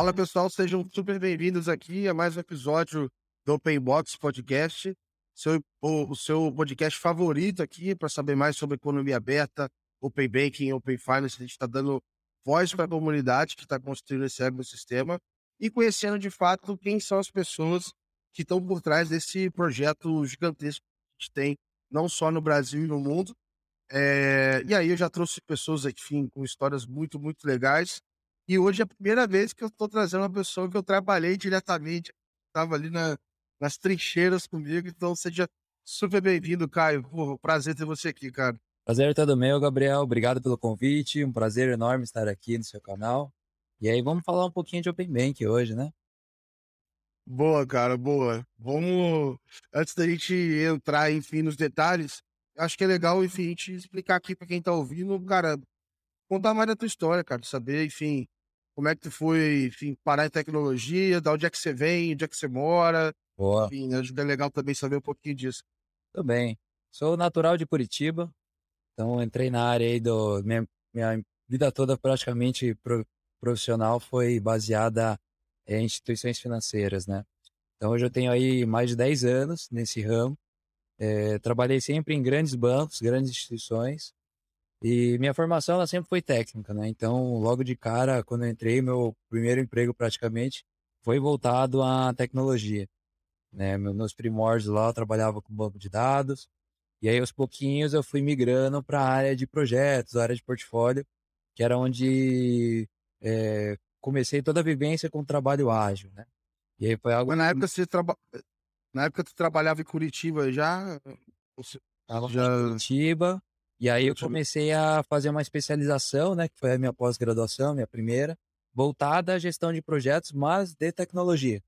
Fala pessoal, sejam super bem-vindos aqui a mais um episódio do Open Box Podcast, seu, o, o seu podcast favorito aqui para saber mais sobre economia aberta, Open Banking, Open Finance. A gente está dando voz para a comunidade que está construindo esse ecossistema e conhecendo de fato quem são as pessoas que estão por trás desse projeto gigantesco que a gente tem, não só no Brasil e no mundo. É, e aí eu já trouxe pessoas aqui, enfim, com histórias muito, muito legais. E hoje é a primeira vez que eu estou trazendo uma pessoa que eu trabalhei diretamente, estava ali na, nas trincheiras comigo. Então seja super bem-vindo, Caio. Pô, prazer ter você aqui, cara. Prazer é todo meu, Gabriel. Obrigado pelo convite. Um prazer enorme estar aqui no seu canal. E aí, vamos falar um pouquinho de Open Bank hoje, né? Boa, cara, boa. Vamos, antes da gente entrar, enfim, nos detalhes, acho que é legal, enfim, a gente explicar aqui para quem está ouvindo, cara, contar mais da tua história, cara, saber, enfim, como é que tu foi, enfim, parar em tecnologia, da onde é que você vem, onde é que você mora. Boa. Enfim, acho que é legal também saber um pouquinho disso. Tudo bem. Sou natural de Curitiba, então entrei na área aí do. Minha, minha vida toda praticamente pro, profissional foi baseada em instituições financeiras, né? Então hoje eu tenho aí mais de 10 anos nesse ramo. É, trabalhei sempre em grandes bancos, grandes instituições. E minha formação ela sempre foi técnica, né? Então, logo de cara, quando eu entrei, meu primeiro emprego praticamente foi voltado à tecnologia. Né? Meus primórdios lá, eu trabalhava com banco de dados. E aí, aos pouquinhos, eu fui migrando para a área de projetos, a área de portfólio, que era onde é, comecei toda a vivência com trabalho ágil, né? E aí foi algo... Mas na época você traba... Na época tu trabalhava em Curitiba já? Você... já... em Curitiba, e aí eu comecei a fazer uma especialização, né, que foi a minha pós-graduação, minha primeira, voltada à gestão de projetos, mas de tecnologia.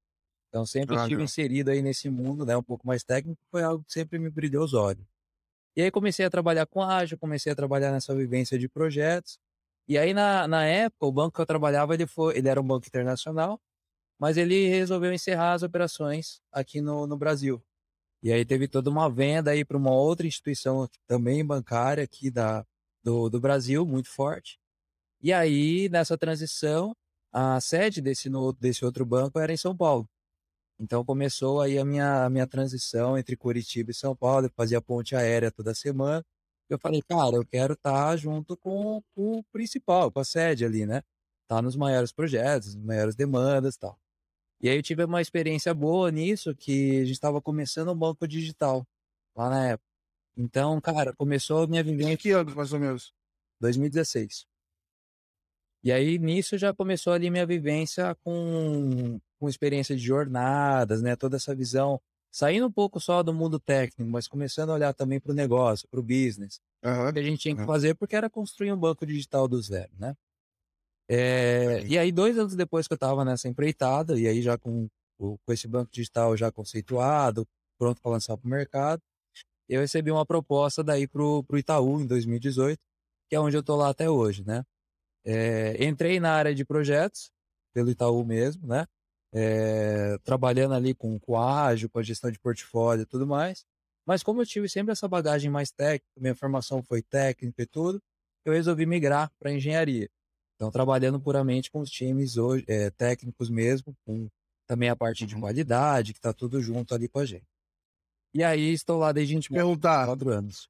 Então sempre ah, estive inserido aí nesse mundo, né, um pouco mais técnico, foi algo que sempre me brilhou os olhos. E aí comecei a trabalhar com ágil, comecei a trabalhar nessa vivência de projetos. E aí na, na época, o banco que eu trabalhava, ele foi, ele era um banco internacional, mas ele resolveu encerrar as operações aqui no, no Brasil. E aí teve toda uma venda aí para uma outra instituição também bancária aqui da, do, do Brasil, muito forte. E aí, nessa transição, a sede desse, desse outro banco era em São Paulo. Então começou aí a minha, a minha transição entre Curitiba e São Paulo, eu fazia ponte aérea toda semana. Eu falei, cara, eu quero estar tá junto com, com, o principal, com a sede ali, né? Tá nos maiores projetos, nas maiores demandas tal. E aí eu tive uma experiência boa nisso, que a gente estava começando um banco digital lá na época. Então, cara, começou a minha vivência. Que ano, mais ou menos? 2016. E aí, nisso, já começou ali minha vivência com, com experiência de jornadas, né? Toda essa visão, saindo um pouco só do mundo técnico, mas começando a olhar também para o negócio, para o business. Uhum. Que a gente tinha que fazer, porque era construir um banco digital do zero, né? É, e aí, dois anos depois que eu estava nessa empreitada, e aí já com, com esse banco digital já conceituado, pronto para lançar para o mercado, eu recebi uma proposta daí para o Itaú em 2018, que é onde eu estou lá até hoje, né? É, entrei na área de projetos, pelo Itaú mesmo, né? É, trabalhando ali com, com ágil, com a gestão de portfólio e tudo mais. Mas como eu tive sempre essa bagagem mais técnica, minha formação foi técnica e tudo, eu resolvi migrar para engenharia. Então, trabalhando puramente com os times hoje, é, técnicos mesmo, com também a parte de uhum. qualidade, que está tudo junto ali com a gente. E aí, estou lá desde te perguntar, quatro anos.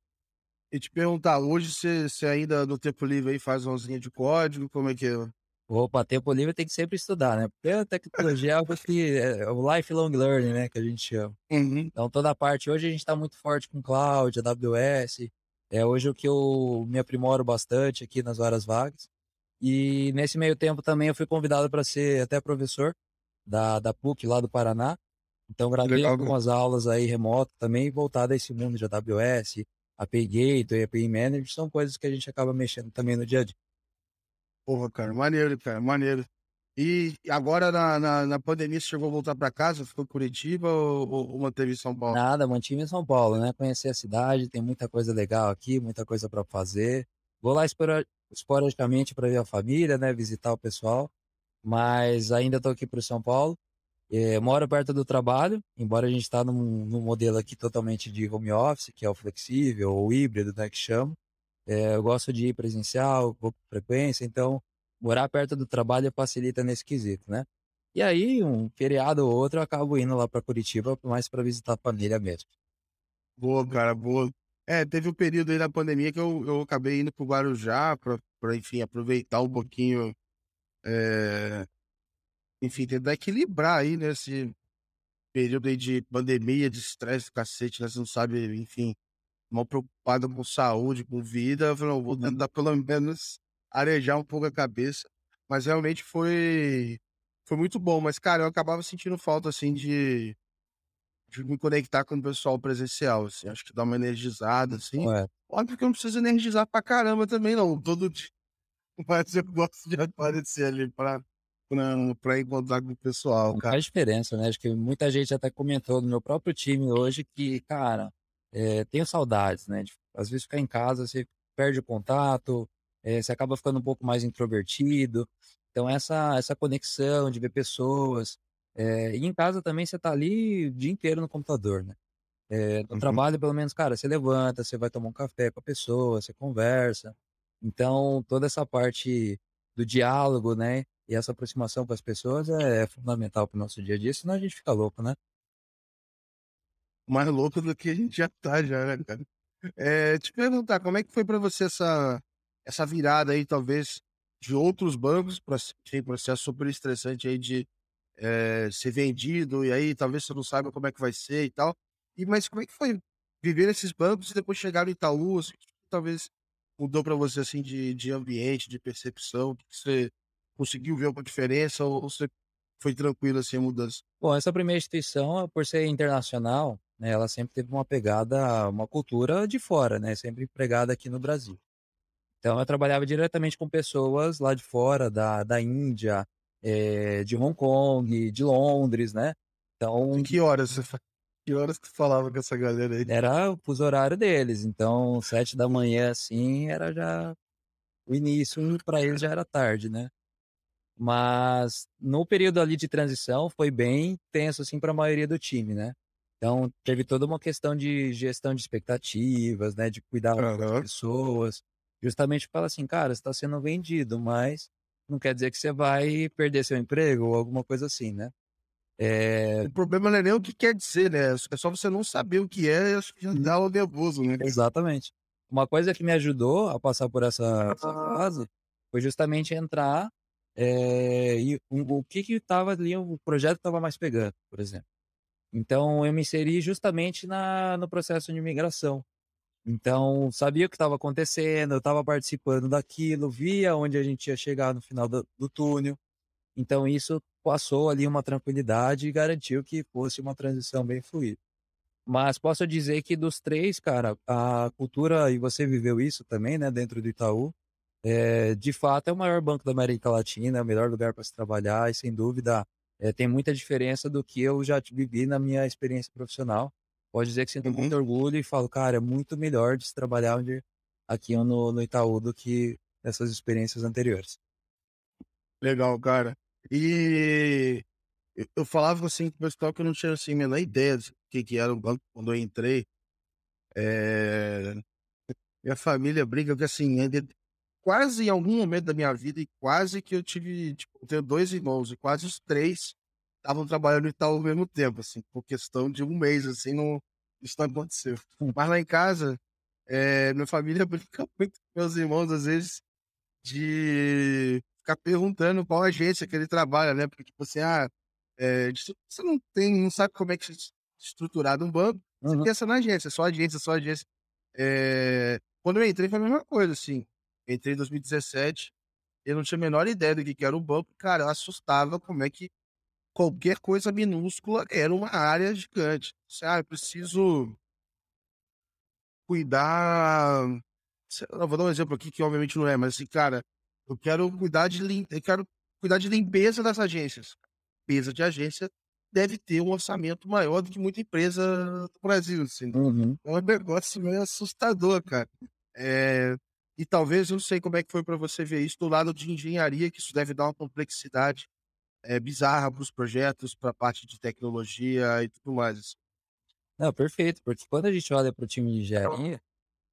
E te perguntar, hoje você, você ainda no tempo livre aí faz uma de código, como é que é? Opa, tempo livre tem que sempre estudar, né? Porque a tecnologia é algo que é o lifelong learning, né? Que a gente chama. Uhum. Então, toda a parte, hoje a gente está muito forte com cloud, AWS. É hoje o que eu me aprimoro bastante aqui nas horas vagas. E nesse meio tempo também eu fui convidado para ser até professor da, da PUC lá do Paraná. Então gravei Legal. algumas aulas aí remoto também voltado a esse mundo de AWS, API Gateway, API Manager, são coisas que a gente acaba mexendo também no dia a dia. Porra, cara, maneiro, cara, maneiro. E agora na, na, na pandemia você chegou a voltar para casa? Ficou em Curitiba ou, ou, manteve em São Paulo? Nada, mantive em São Paulo, né? Conhecer a cidade, tem muita coisa legal aqui, muita coisa para fazer. Vou lá esporadicamente para ver a família, né, visitar o pessoal, mas ainda estou aqui para o São Paulo. É, moro perto do trabalho, embora a gente está num, num, modelo aqui totalmente de home office, que é o flexível ou híbrido, né, que chama. É, eu gosto de ir presencial, vou com frequência, então morar perto do trabalho facilita nesse quesito, né? E aí, um feriado ou outro, eu acabo indo lá para Curitiba, mais para visitar a família mesmo. Boa, cara, boa. É, teve um período aí da pandemia que eu, eu acabei indo pro Guarujá para, enfim, aproveitar um pouquinho, é... enfim, tentar equilibrar aí nesse período aí de pandemia, de estresse cacete, né? Você não sabe, enfim, mal preocupado com saúde, com vida. Eu falei, vou tentar pelo menos arejar um pouco a cabeça. Mas realmente foi, foi muito bom. Mas, cara, eu acabava sentindo falta, assim, de, de me conectar com o pessoal presencial, assim. Acho que dá uma energizada, assim. É. Óbvio que eu não preciso energizar pra caramba também, não. Todo dia. Mas eu gosto de aparecer ali pra, para encontrar com o pessoal, cara. Faz diferença, né? Acho que muita gente até comentou no meu próprio time hoje que, cara, é, tenho saudades, né? De, às vezes ficar em casa, você perde o contato, é, você acaba ficando um pouco mais introvertido. Então, essa, essa conexão de ver pessoas. É, e em casa também você tá ali o dia inteiro no computador, né? É, no uhum. trabalho, pelo menos, cara, você levanta, você vai tomar um café com a pessoa, você conversa. Então, toda essa parte do diálogo, né? E essa aproximação com as pessoas é, é fundamental para o nosso dia a dia, senão a gente fica louco, né? Mais louco do que a gente já tá, já, né, cara? É, te perguntar, como é que foi para você essa, essa virada aí, talvez, de outros bancos, para um processo super estressante aí de é, ser vendido, e aí talvez você não saiba como é que vai ser e tal. E, mas como é que foi viver nesses bancos e depois chegar no Itaú? Assim, talvez mudou para você assim de, de ambiente, de percepção, você conseguiu ver alguma diferença ou você foi tranquilo assim a mudança? Bom, essa primeira instituição, por ser internacional, né, ela sempre teve uma pegada, uma cultura de fora, né, sempre empregada aqui no Brasil. Então, eu trabalhava diretamente com pessoas lá de fora, da, da Índia, é, de Hong Kong, de Londres, né? Então. que horas você que horas que falava com essa galera aí? Era o fuso horário deles. Então, sete da manhã, assim, era já o início, para eles já era tarde, né? Mas no período ali de transição foi bem tenso assim para a maioria do time, né? Então teve toda uma questão de gestão de expectativas, né, de cuidar uhum. das pessoas, justamente para assim, cara, está sendo vendido, mas não quer dizer que você vai perder seu emprego ou alguma coisa assim, né? É... O problema não é nem o que quer dizer, né? É só você não saber o que é, acho que já dá o nervoso, né? Exatamente. Uma coisa que me ajudou a passar por essa, essa fase foi justamente entrar é, e o, o que que estava ali, o projeto estava mais pegando, por exemplo. Então, eu me inseri justamente na, no processo de migração. Então, sabia o que estava acontecendo, eu estava participando daquilo, via onde a gente ia chegar no final do, do túnel. Então, isso passou ali uma tranquilidade e garantiu que fosse uma transição bem fluida. Mas posso dizer que dos três, cara, a cultura, e você viveu isso também, né, dentro do Itaú, é, de fato é o maior banco da América Latina, é o melhor lugar para se trabalhar e sem dúvida é, tem muita diferença do que eu já vivi na minha experiência profissional. Pode dizer que sinto uhum. muito orgulho e falo, cara, é muito melhor de se trabalhar onde, aqui no, no Itaú do que nessas experiências anteriores. Legal, cara. E eu falava assim com o pessoal que eu não tinha assim, a menor ideia do que, que era o banco quando eu entrei. É... Minha família briga porque assim, quase em algum momento da minha vida, e quase que eu tive, tipo, eu tenho dois irmãos, e quase os três estavam trabalhando e tal ao mesmo tempo, assim, por questão de um mês, assim, não, isso não aconteceu. Mas lá em casa, é, minha família brinca muito com meus irmãos, às vezes, de ficar perguntando qual agência que ele trabalha, né? Porque, tipo assim, ah, é, você não tem, não sabe como é que é estruturado um banco, você uhum. pensa na agência, só agência, só agência. É, quando eu entrei foi a mesma coisa, assim. Entrei em 2017, eu não tinha a menor ideia do que era o banco. Cara, eu assustava como é que qualquer coisa minúscula era uma área gigante. Ah, eu preciso cuidar. Eu vou dar um exemplo aqui que obviamente não é, mas assim, cara, eu quero cuidar de lim... eu quero cuidar de limpeza das agências. Limpeza de agência deve ter um orçamento maior do que muita empresa do Brasil. Assim. Uhum. É um negócio meio assustador, cara. É... E talvez, eu não sei como é que foi para você ver isso do lado de engenharia, que isso deve dar uma complexidade é, bizarra para os projetos, para a parte de tecnologia e tudo mais. Não, perfeito, porque quando a gente olha para o time de engenharia,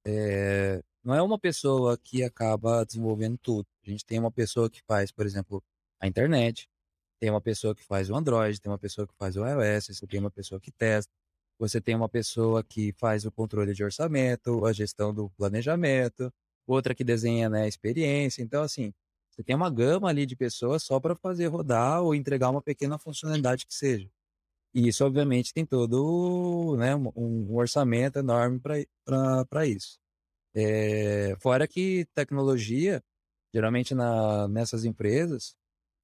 é, não é uma pessoa que acaba desenvolvendo tudo. A gente tem uma pessoa que faz, por exemplo, a internet, tem uma pessoa que faz o Android, tem uma pessoa que faz o iOS, você tem uma pessoa que testa, você tem uma pessoa que faz o controle de orçamento, a gestão do planejamento, outra que desenha né, a experiência. Então, assim, você tem uma gama ali de pessoas só para fazer rodar ou entregar uma pequena funcionalidade que seja. E isso, obviamente, tem todo né, um, orçamento enorme para isso. É, fora que tecnologia, geralmente na, nessas empresas,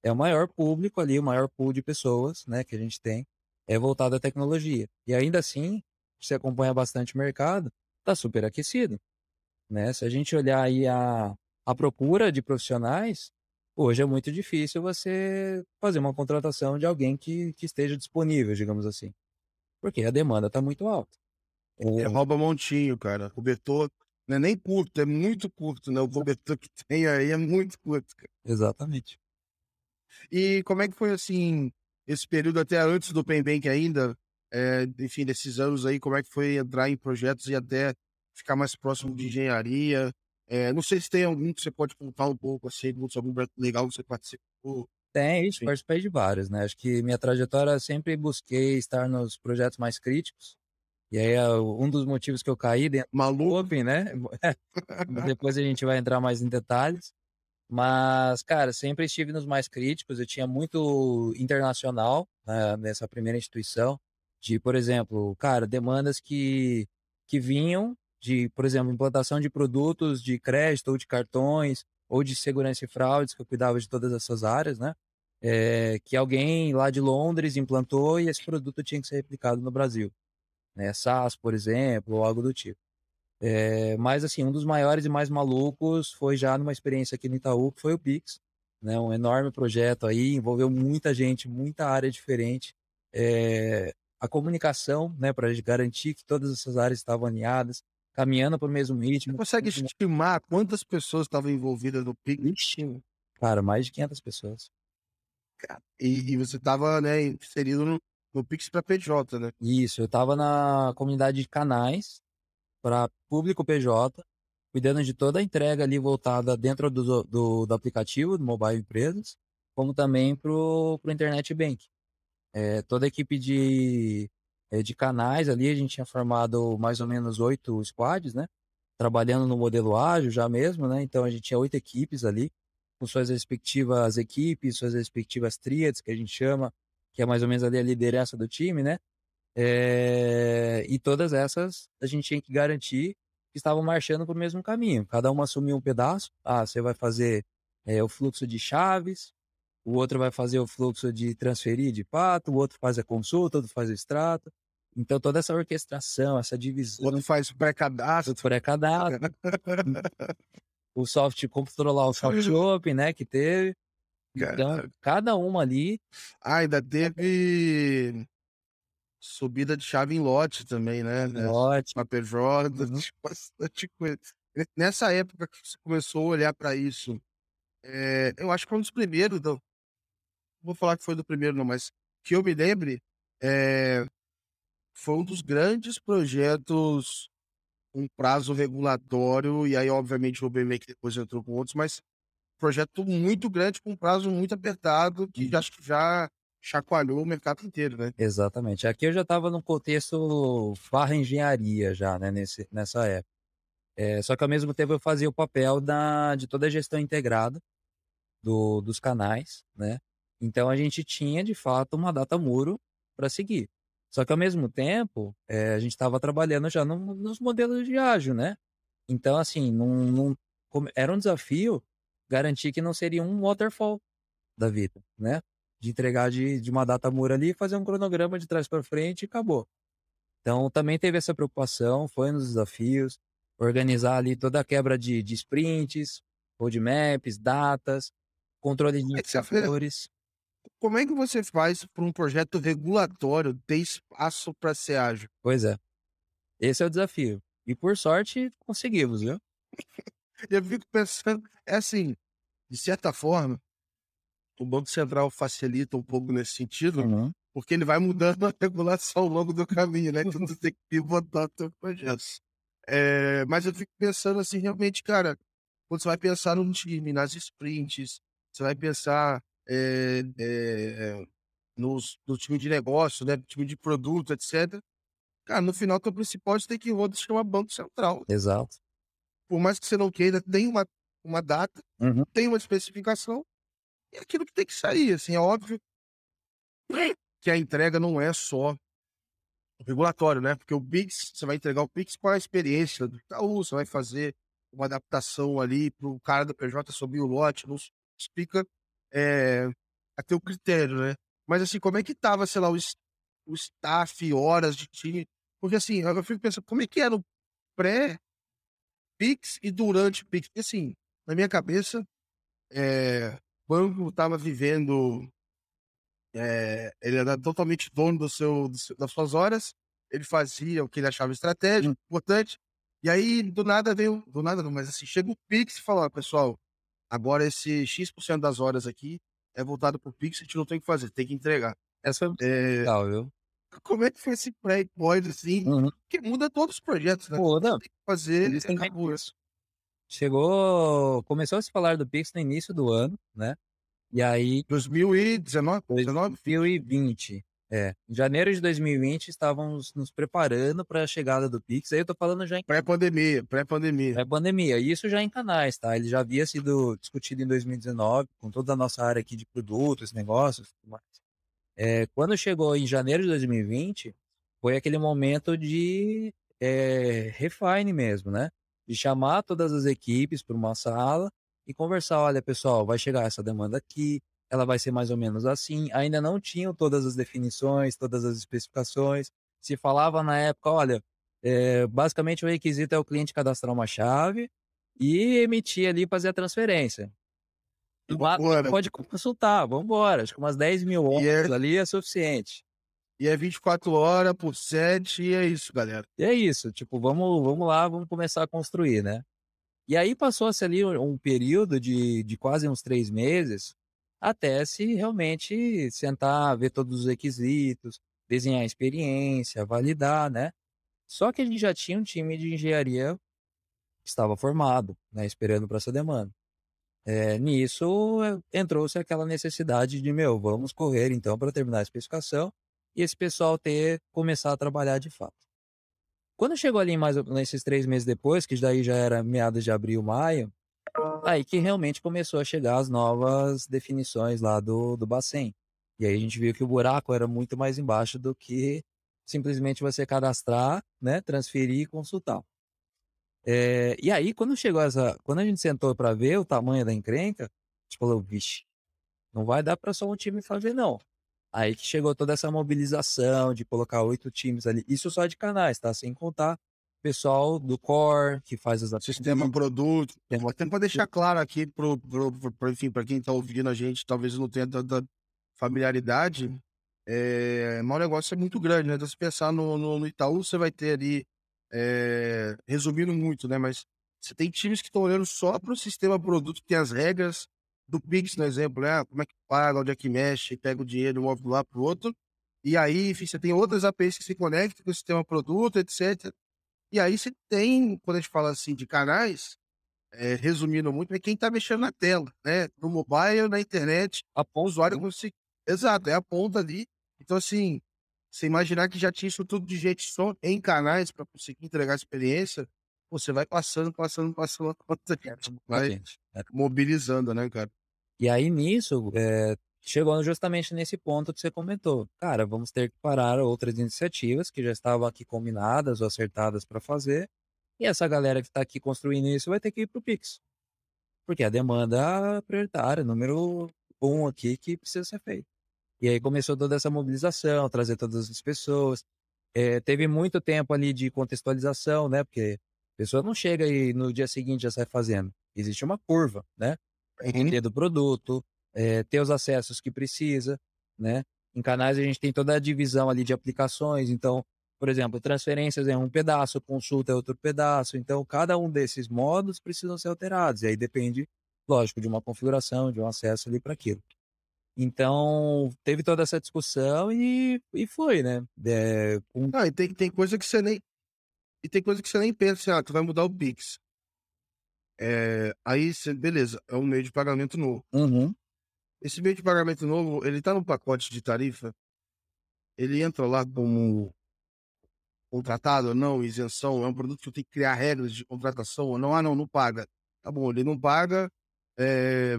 é o maior público ali, o maior pool de pessoas né, que a gente tem é voltado à tecnologia. E ainda assim, você acompanha bastante o mercado, está super aquecido. Né? Se a gente olhar aí a, a procura de profissionais, hoje é muito difícil você fazer uma contratação de alguém que, que esteja disponível, digamos assim. Porque a demanda está muito alta. É, rouba montinho, cara. Cobertor não é nem curto, é muito curto, né? O cobertor que tem aí é muito curto. Cara. Exatamente. E como é que foi, assim, esse período até antes do Pembank ainda? É, enfim, desses anos aí, como é que foi entrar em projetos e até ficar mais próximo de engenharia? É, não sei se tem algum que você pode contar um pouco, assim, algum legal que você participou. Tem, isso, participei de vários, né? Acho que minha trajetória sempre busquei estar nos projetos mais críticos. E aí, um dos motivos que eu caí dentro Maluco. Open, né? Depois a gente vai entrar mais em detalhes. Mas, cara, sempre estive nos mais críticos. Eu tinha muito internacional né, nessa primeira instituição. De, por exemplo, cara, demandas que, que vinham de, por exemplo, implantação de produtos de crédito ou de cartões ou de segurança e fraudes, que eu cuidava de todas essas áreas, né? É, que alguém lá de Londres implantou e esse produto tinha que ser replicado no Brasil. Né? SaaS, por exemplo, ou algo do tipo. É, mas, assim, um dos maiores e mais malucos foi já numa experiência aqui no Itaú, que foi o Pix. Né? Um enorme projeto aí, envolveu muita gente, muita área diferente. É, a comunicação, né, para garantir que todas essas áreas estavam alinhadas, caminhando para o mesmo ritmo. Você consegue estimar quantas pessoas estavam envolvidas no Pix? Cara, mais de 500 pessoas. E, e você estava né, inserido no, no Pix para PJ, né? Isso, eu estava na comunidade de canais para público PJ, cuidando de toda a entrega ali voltada dentro do, do, do aplicativo, do Mobile Empresas, como também para o Internet Bank. É, toda a equipe de de canais ali, a gente tinha formado mais ou menos oito squads, né? Trabalhando no modelo ágil já mesmo, né? Então a gente tinha oito equipes ali, com suas respectivas equipes, suas respectivas tríades, que a gente chama, que é mais ou menos ali a liderança do time, né? É... E todas essas a gente tinha que garantir que estavam marchando para o mesmo caminho. Cada uma assumiu um pedaço. Ah, você vai fazer é, o fluxo de chaves, o outro vai fazer o fluxo de transferir de pato, o outro faz a consulta, o outro faz o extrato. Então, toda essa orquestração, essa divisão. O outro faz o pré-cadastro. O pré-cadastro. o soft, controlar o soft open, né, que teve. Então, cada uma ali. Ah, ainda teve subida de chave em lote também, né? Lote. Uma PJ, uhum. bastante coisa. Nessa época que você começou a olhar para isso, é, eu acho que foi um dos primeiros, não, vou falar que foi do primeiro, não, mas que eu me lembre, é, foi um dos grandes projetos um prazo regulatório, e aí, obviamente, o BME que depois entrou com outros, mas projeto muito grande, com um prazo muito apertado, que uhum. acho que já chacoalhou o mercado inteiro, né? Exatamente. Aqui eu já estava no contexto farra engenharia já, né, nesse, nessa época. É, só que ao mesmo tempo eu fazia o papel da, de toda a gestão integrada do, dos canais, né? Então a gente tinha de fato uma data muro para seguir. Só que ao mesmo tempo, é, a gente estava trabalhando já no, nos modelos de ágil, né? Então, assim, num, num, era um desafio garantir que não seria um waterfall da vida, né? De entregar de, de uma data mura ali, fazer um cronograma de trás para frente e acabou. Então, também teve essa preocupação, foi nos desafios, organizar ali toda a quebra de, de sprints, roadmaps, datas, controle de indicadores. Como é que você faz para um projeto regulatório ter espaço para ser ágil? Pois é. Esse é o desafio. E por sorte, conseguimos, viu? Eu fico pensando, é assim, de certa forma, o Banco Central facilita um pouco nesse sentido, uhum. porque ele vai mudando a regulação ao longo do caminho, né? Então tu tem que pivotar o teu projeto. É, mas eu fico pensando assim, realmente, cara, quando você vai pensar no time, nas sprints, você vai pensar é, é, nos, no time de negócio, né? Time de produto, etc. Cara, no final, teu principal stakeholder se chama Banco Central. Exato. Por mais que você não queira, tem uma, uma data, uhum. tem uma especificação, e aquilo que tem que sair. Assim, é óbvio que a entrega não é só regulatório, né? Porque o Pix, você vai entregar o Pix com a experiência do Itaú, você vai fazer uma adaptação ali para o cara do PJ subir o lote, não explica é, até o critério, né? Mas assim, como é que tava, sei lá, o, o staff, horas de time? Porque assim, eu fico pensando, como é que era o pré-Pix e durante Pix? Porque assim, na minha cabeça, é, o banco estava vivendo é, ele era totalmente dono do seu, do seu, das suas horas, ele fazia o que ele achava estratégico, hum. importante, e aí do nada veio, do nada não, mas assim, chega o Pix e fala, pessoal, agora esse X% das horas aqui é voltado pro Pix, a gente não tem que fazer, tem que entregar. Essa foi é... legal, viu? Como é que foi esse pré-point, assim? Uhum. Que muda todos os projetos, né? Muda. Tem que fazer, Eles têm isso. Chegou, começou a se falar do Pix no início do ano, né? E aí. 2019? 2020. É. Em janeiro de 2020, estávamos nos preparando para a chegada do Pix. Aí eu tô falando já em. Pré-pandemia, pré-pandemia. Pré-pandemia. E isso já em canais, tá? Ele já havia sido discutido em 2019, com toda a nossa área aqui de produtos, negócios tudo mais. É, quando chegou em janeiro de 2020, foi aquele momento de é, refine mesmo, né? De chamar todas as equipes para uma sala e conversar, olha pessoal, vai chegar essa demanda aqui, ela vai ser mais ou menos assim. Ainda não tinham todas as definições, todas as especificações. Se falava na época, olha, é, basicamente o requisito é o cliente cadastrar uma chave e emitir ali, fazer a transferência. Lá, pode consultar, vamos embora. Acho que umas 10 mil horas é... ali é suficiente. E é 24 horas por 7 e é isso, galera. E é isso, tipo, vamos, vamos lá, vamos começar a construir, né? E aí passou-se ali um período de, de quase uns três meses até se realmente sentar, ver todos os requisitos, desenhar a experiência, validar, né? Só que a gente já tinha um time de engenharia que estava formado, né, esperando para essa demanda. É, nisso entrou-se aquela necessidade de, meu, vamos correr então para terminar a especificação e esse pessoal ter começar a trabalhar de fato. Quando chegou ali mais nesses três meses depois, que daí já era meados de abril, maio, aí que realmente começou a chegar as novas definições lá do, do Bacen. E aí a gente viu que o buraco era muito mais embaixo do que simplesmente você cadastrar, né, transferir e consultar. É, e aí, quando chegou essa. Quando a gente sentou para ver o tamanho da encrenca, a gente falou, vixe, não vai dar para só um time fazer, não. Aí que chegou toda essa mobilização de colocar oito times ali. Isso só de canais, tá? Sem contar pessoal do core que faz as Sistema produto. Até para deixar claro aqui pro, pro, pro enfim, para quem está ouvindo a gente, talvez não tenha tanta familiaridade. É, mas o negócio é muito grande, né? Então, se pensar no, no, no Itaú, você vai ter ali, é, resumindo muito, né? Mas você tem times que estão olhando só para o sistema produto, que tem as regras, do Pix, no exemplo, né? Como é que paga, onde é que mexe, pega o dinheiro, move de um lado para o outro. E aí, enfim, você tem outras APIs que se conectam com o sistema produto, etc. E aí você tem, quando a gente fala assim de canais, é, resumindo muito, é quem está mexendo na tela, né? No mobile, na internet, a ponta, usuário consegue. Exato, é a ponta ali. Então, assim, você imaginar que já tinha isso tudo de gente só em canais para conseguir entregar a experiência, você vai passando, passando, passando, vai mobilizando, né, cara? E aí nisso, é, chegou justamente nesse ponto que você comentou. Cara, vamos ter que parar outras iniciativas que já estavam aqui combinadas ou acertadas para fazer. E essa galera que está aqui construindo isso vai ter que ir para o Pix. Porque a demanda prioritária, número um aqui que precisa ser feito. E aí começou toda essa mobilização, trazer todas as pessoas. É, teve muito tempo ali de contextualização, né? Porque a pessoa não chega e no dia seguinte já sai fazendo. Existe uma curva, né? Entender do produto, é, ter os acessos que precisa, né? Em canais a gente tem toda a divisão ali de aplicações, então, por exemplo, transferências é um pedaço, consulta é outro pedaço, então cada um desses modos precisam ser alterados, e aí depende, lógico, de uma configuração, de um acesso ali para aquilo. Então, teve toda essa discussão e, e foi, né? É, com... ah, e tem, tem coisa que você nem, E tem coisa que você nem pensa, assim, ah, tu vai mudar o Pix. É, aí, beleza, é um meio de pagamento novo. Uhum. Esse meio de pagamento novo, ele tá no pacote de tarifa? Ele entra lá como contratado ou não, isenção, é um produto que eu tenho que criar regras de contratação ou não? Ah, não, não paga. Tá bom, ele não paga, é...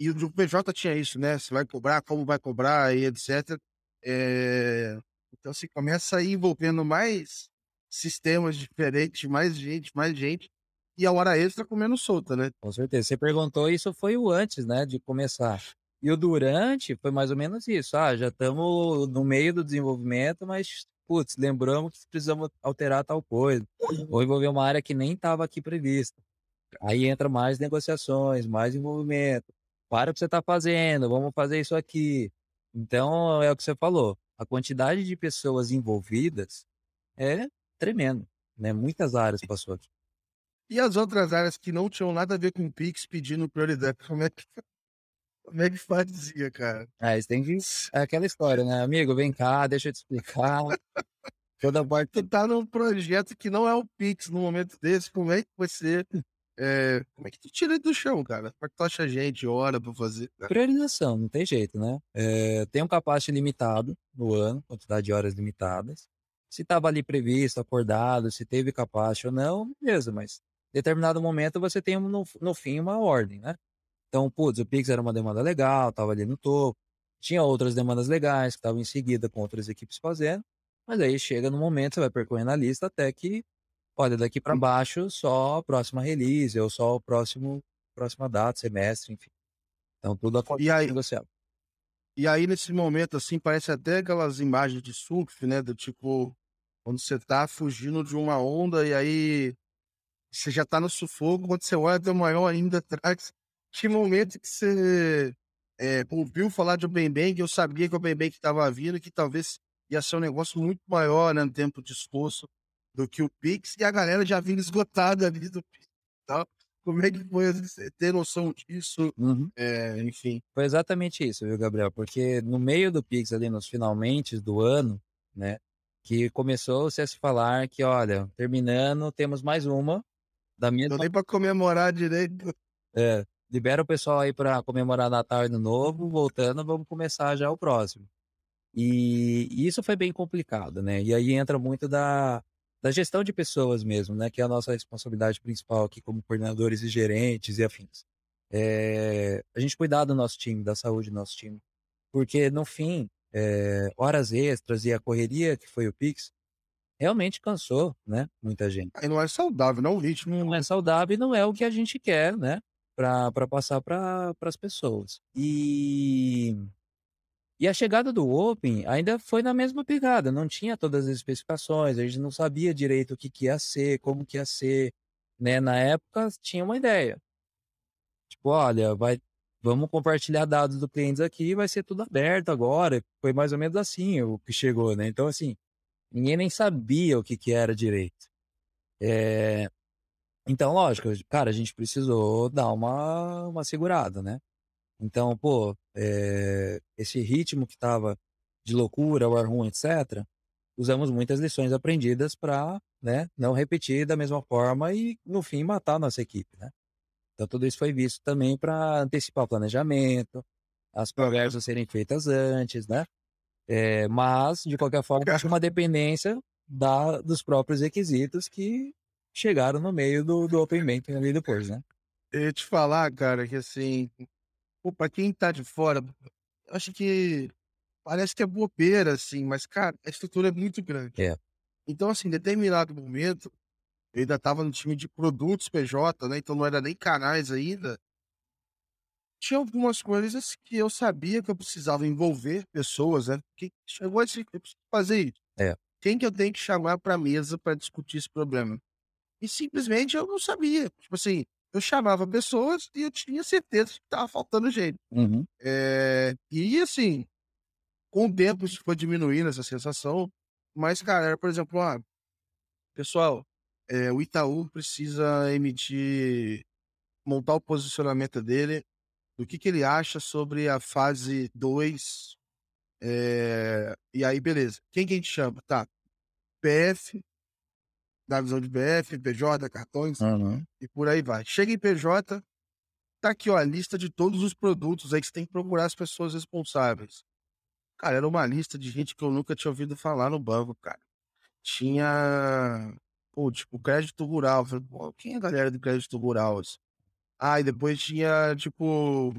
e o PJ tinha isso, né? Você vai cobrar, como vai cobrar e etc. É... Então, se assim, começa a ir envolvendo mais sistemas diferentes, mais gente, mais gente, e a hora extra comendo solta, né? Com certeza. Você perguntou, isso foi o antes, né, de começar. E o durante foi mais ou menos isso. Ah, já estamos no meio do desenvolvimento, mas, putz, lembramos que precisamos alterar tal coisa. Ou envolver uma área que nem estava aqui prevista. Aí entra mais negociações, mais envolvimento. Para o que você está fazendo, vamos fazer isso aqui. Então, é o que você falou. A quantidade de pessoas envolvidas é tremendo, né? Muitas áreas passou aqui. E as outras áreas que não tinham nada a ver com o Pix pedindo prioridade, como é que, como é que fazia, cara? É, isso tem que. É aquela história, né? Amigo, vem cá, deixa eu te explicar. Toda parte. Tu tá num projeto que não é o Pix no momento desse, como é que você. É... Como é que tu tira ele do chão, cara? Como é que tu acha gente, hora pra fazer? Priorização, não tem jeito, né? É, tem um capacete limitado no ano, quantidade de horas limitadas. Se estava ali previsto, acordado, se teve capacete ou não, beleza, mas determinado momento você tem no, no fim uma ordem, né? Então, putz, o Pix era uma demanda legal, estava ali no topo. Tinha outras demandas legais que estavam em seguida com outras equipes fazendo. Mas aí chega no momento, você vai percorrendo a lista até que, olha, daqui para baixo só a próxima release ou só o próximo próxima data, semestre, enfim. Então tudo acontece e aí, negociado. E aí, nesse momento, assim, parece até aquelas imagens de surf, né? Do tipo, quando você tá fugindo de uma onda e aí você já tá no sufoco, quando você olha, tem maior ainda atrás. Que momento que você é, ouviu falar de Open Bank, eu sabia que o Open Bank estava vindo, que talvez ia ser um negócio muito maior, né, no tempo de esforço do que o Pix, e a galera já vinha esgotada ali do Pix. Tá? Como é que foi ter noção disso? Uhum. É, enfim. Foi exatamente isso, viu, Gabriel? Porque no meio do Pix, ali nos finalmente do ano, né, que começou-se a se falar que, olha, terminando, temos mais uma da mesma. Não nem para comemorar direito. É, libera o pessoal aí para comemorar Natal e Ano Novo, voltando, vamos começar já o próximo. E, e, isso foi bem complicado, né? E aí entra muito da, da gestão de pessoas mesmo, né? Que é a nossa responsabilidade principal aqui como coordenadores e gerentes e afins. É, a gente cuidar do nosso time, da saúde do nosso time. Porque, no fim, é, horas extras e a correria que foi o Pix, realmente cansou, né? Muita gente. E não é saudável, não é o ritmo. Não é saudável e não é o que a gente quer, né? Para passar para as pessoas. E, e a chegada do Open ainda foi na mesma pegada, não tinha todas as especificações, a gente não sabia direito o que, que ia ser, como que ia ser. Né? Na época tinha uma ideia. Tipo, olha, vai, vamos compartilhar dados do clientes aqui, vai ser tudo aberto agora. Foi mais ou menos assim o que chegou, né? Então, assim, ninguém nem sabia o que, que era direito. É... Então, lógico, cara, a gente precisou dar uma, uma segurada, né? Então, pô, é... esse ritmo que tava de loucura, war room, etc., usamos muitas lições aprendidas para né, não repetir da mesma forma e, no fim, matar a nossa equipe, né? Então, tudo isso foi visto também para antecipar o planejamento, as conversas serem feitas antes, né? É, mas, de qualquer forma, uma dependência da, dos próprios requisitos que chegaram no meio do, do Open Banking ali depois, né? Eu ia te falar, cara, que assim, para quem tá de fora, acho que parece que é bobeira, assim, mas, cara, a estrutura é muito grande. É. Então, assim, em determinado momento, eu ainda tava no time de produtos PJ, né? Então não era nem canais ainda tinha algumas coisas que eu sabia que eu precisava envolver pessoas, né? Que chegou esse, eu preciso fazer isso. É. Quem que eu tenho que chamar para a mesa para discutir esse problema? E simplesmente eu não sabia. Tipo assim, eu chamava pessoas e eu tinha certeza que estava faltando jeito. Uhum. É, e assim, com o tempo isso foi diminuindo essa sensação. Mas, cara, era, por exemplo, ah, pessoal, é, o Itaú precisa emitir, montar o posicionamento dele do que, que ele acha sobre a fase 2. É... E aí, beleza. Quem que a gente chama? Tá. PF, da visão de BF, PJ, cartões Uhum. e por aí vai. Chega em PJ, tá aqui ó, a lista de todos os produtos aí que você tem que procurar as pessoas responsáveis. Cara, era uma lista de gente que eu nunca tinha ouvido falar no banco, cara. Tinha, pô, tipo, crédito rural. Eu Falei, pô, quem é a galera do crédito rural? assim? Ah, e depois tinha, tipo.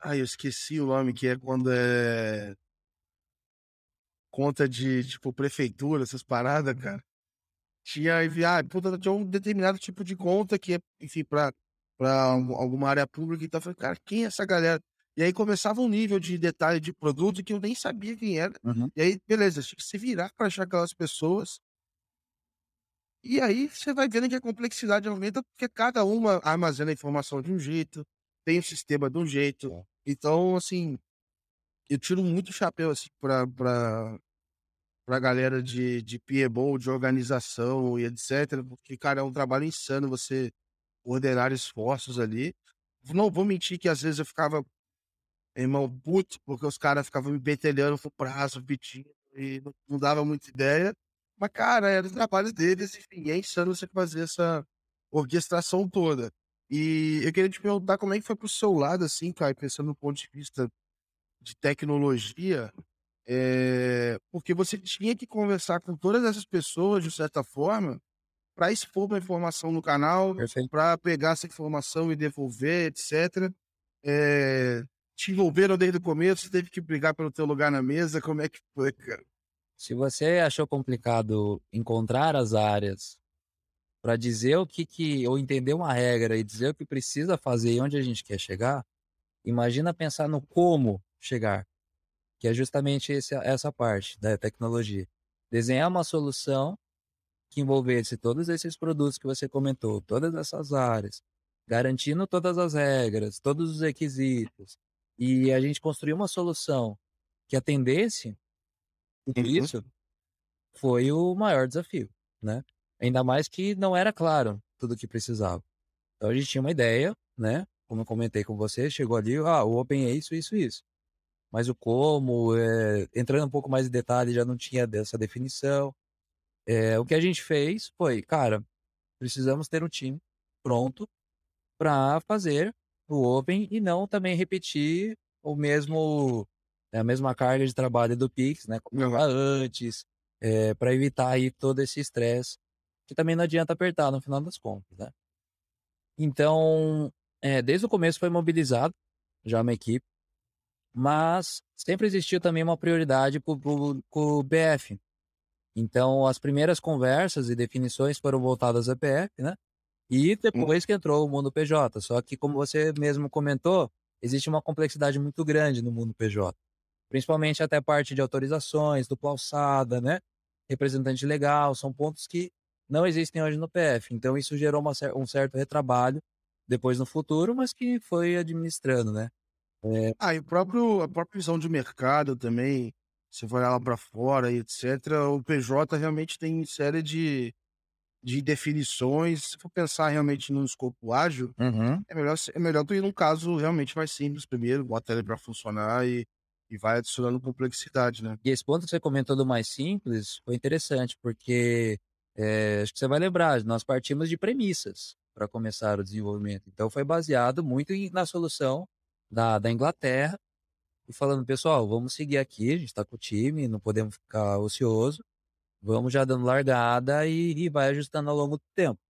Ai, eu esqueci o nome, que é quando é. Conta de, tipo, prefeitura, essas paradas, cara. Tinha enviado, puta, tinha um determinado tipo de conta que é, enfim, algum- alguma área pública. Então eu falei, cara, quem é essa galera? E aí começava um nível de detalhe de produto que eu nem sabia quem era. Uhum. E aí, beleza, tinha que se virar para achar aquelas pessoas. E aí você vai vendo que a complexidade aumenta porque cada uma armazena a informação de um jeito, tem o sistema de um jeito. Então, assim, eu tiro muito chapéu assim para para para galera de de PMO, de organização e etc, porque cara, é um trabalho insano você ordenar esforços ali. Não vou mentir que às vezes eu ficava irmão puto, porque os caras ficavam me pentelhando pro prazo, pedindo e não, não dava muita ideia. Mas, cara, era o trabalho deles, enfim, é insano você fazer essa orquestração toda. E eu queria te perguntar como é que foi pro seu lado, assim, cara, pensando no ponto de vista de tecnologia, é, porque você tinha que conversar com todas essas pessoas, de certa forma, para expor uma informação no canal, para pegar essa informação e devolver, etc. É, te envolveram desde o começo, você teve que brigar pelo teu lugar na mesa, como é que foi, cara? Se você achou complicado encontrar as áreas para dizer o que que ou entender uma regra e dizer o que precisa fazer e onde a gente quer chegar, imagina pensar no como chegar, que é justamente esse, essa parte da tecnologia. Desenhar uma solução que envolvesse todos esses produtos que você comentou, todas essas áreas, garantindo todas as regras, todos os requisitos, e a gente construir uma solução que atendesse tudo Uhum. isso foi o maior desafio, né? Ainda mais que não era claro tudo o que precisava. Então a gente tinha uma ideia, né? Como eu comentei com você, chegou ali, ah, o Open é isso, isso, isso. Mas o como, é, entrando um pouco mais em detalhe, já não tinha dessa definição. É, o que a gente fez foi, cara, precisamos ter um time pronto para fazer o Open e não também repetir o mesmo é a mesma carga de trabalho do Pix, né? Como Uhum. antes, para evitar aí todo esse estresse, que também não adianta apertar no final das contas, né? Então, é, desde o começo foi mobilizado já uma equipe, mas sempre existiu também uma prioridade com o BF. Então, as primeiras conversas e definições foram voltadas a PF, né? E depois que entrou o mundo PJ. Só que, como você mesmo comentou, existe uma complexidade muito grande no mundo PJ. Principalmente até a parte de autorizações, dupla alçada, né? Representante legal, são pontos que não existem hoje no PF. Então, isso gerou uma, um certo retrabalho depois no futuro, mas que foi administrando, né? É... Ah, e o próprio, a própria visão de mercado também, se for lá para fora e etc., o PJ realmente tem série de, de definições. Se for pensar realmente num escopo ágil, uhum. é, melhor, é melhor tu ir num caso realmente mais simples primeiro, bota ele para funcionar e, e vai adicionando complexidade, né? E esse ponto que você comentou do mais simples foi interessante, porque é, acho que você vai lembrar, nós partimos de premissas para começar o desenvolvimento. Então foi baseado muito na solução da, da Inglaterra e falando, pessoal, vamos seguir aqui, a gente está com o time, não podemos ficar ocioso, vamos já dando largada e, e, vai ajustando ao longo do tempo.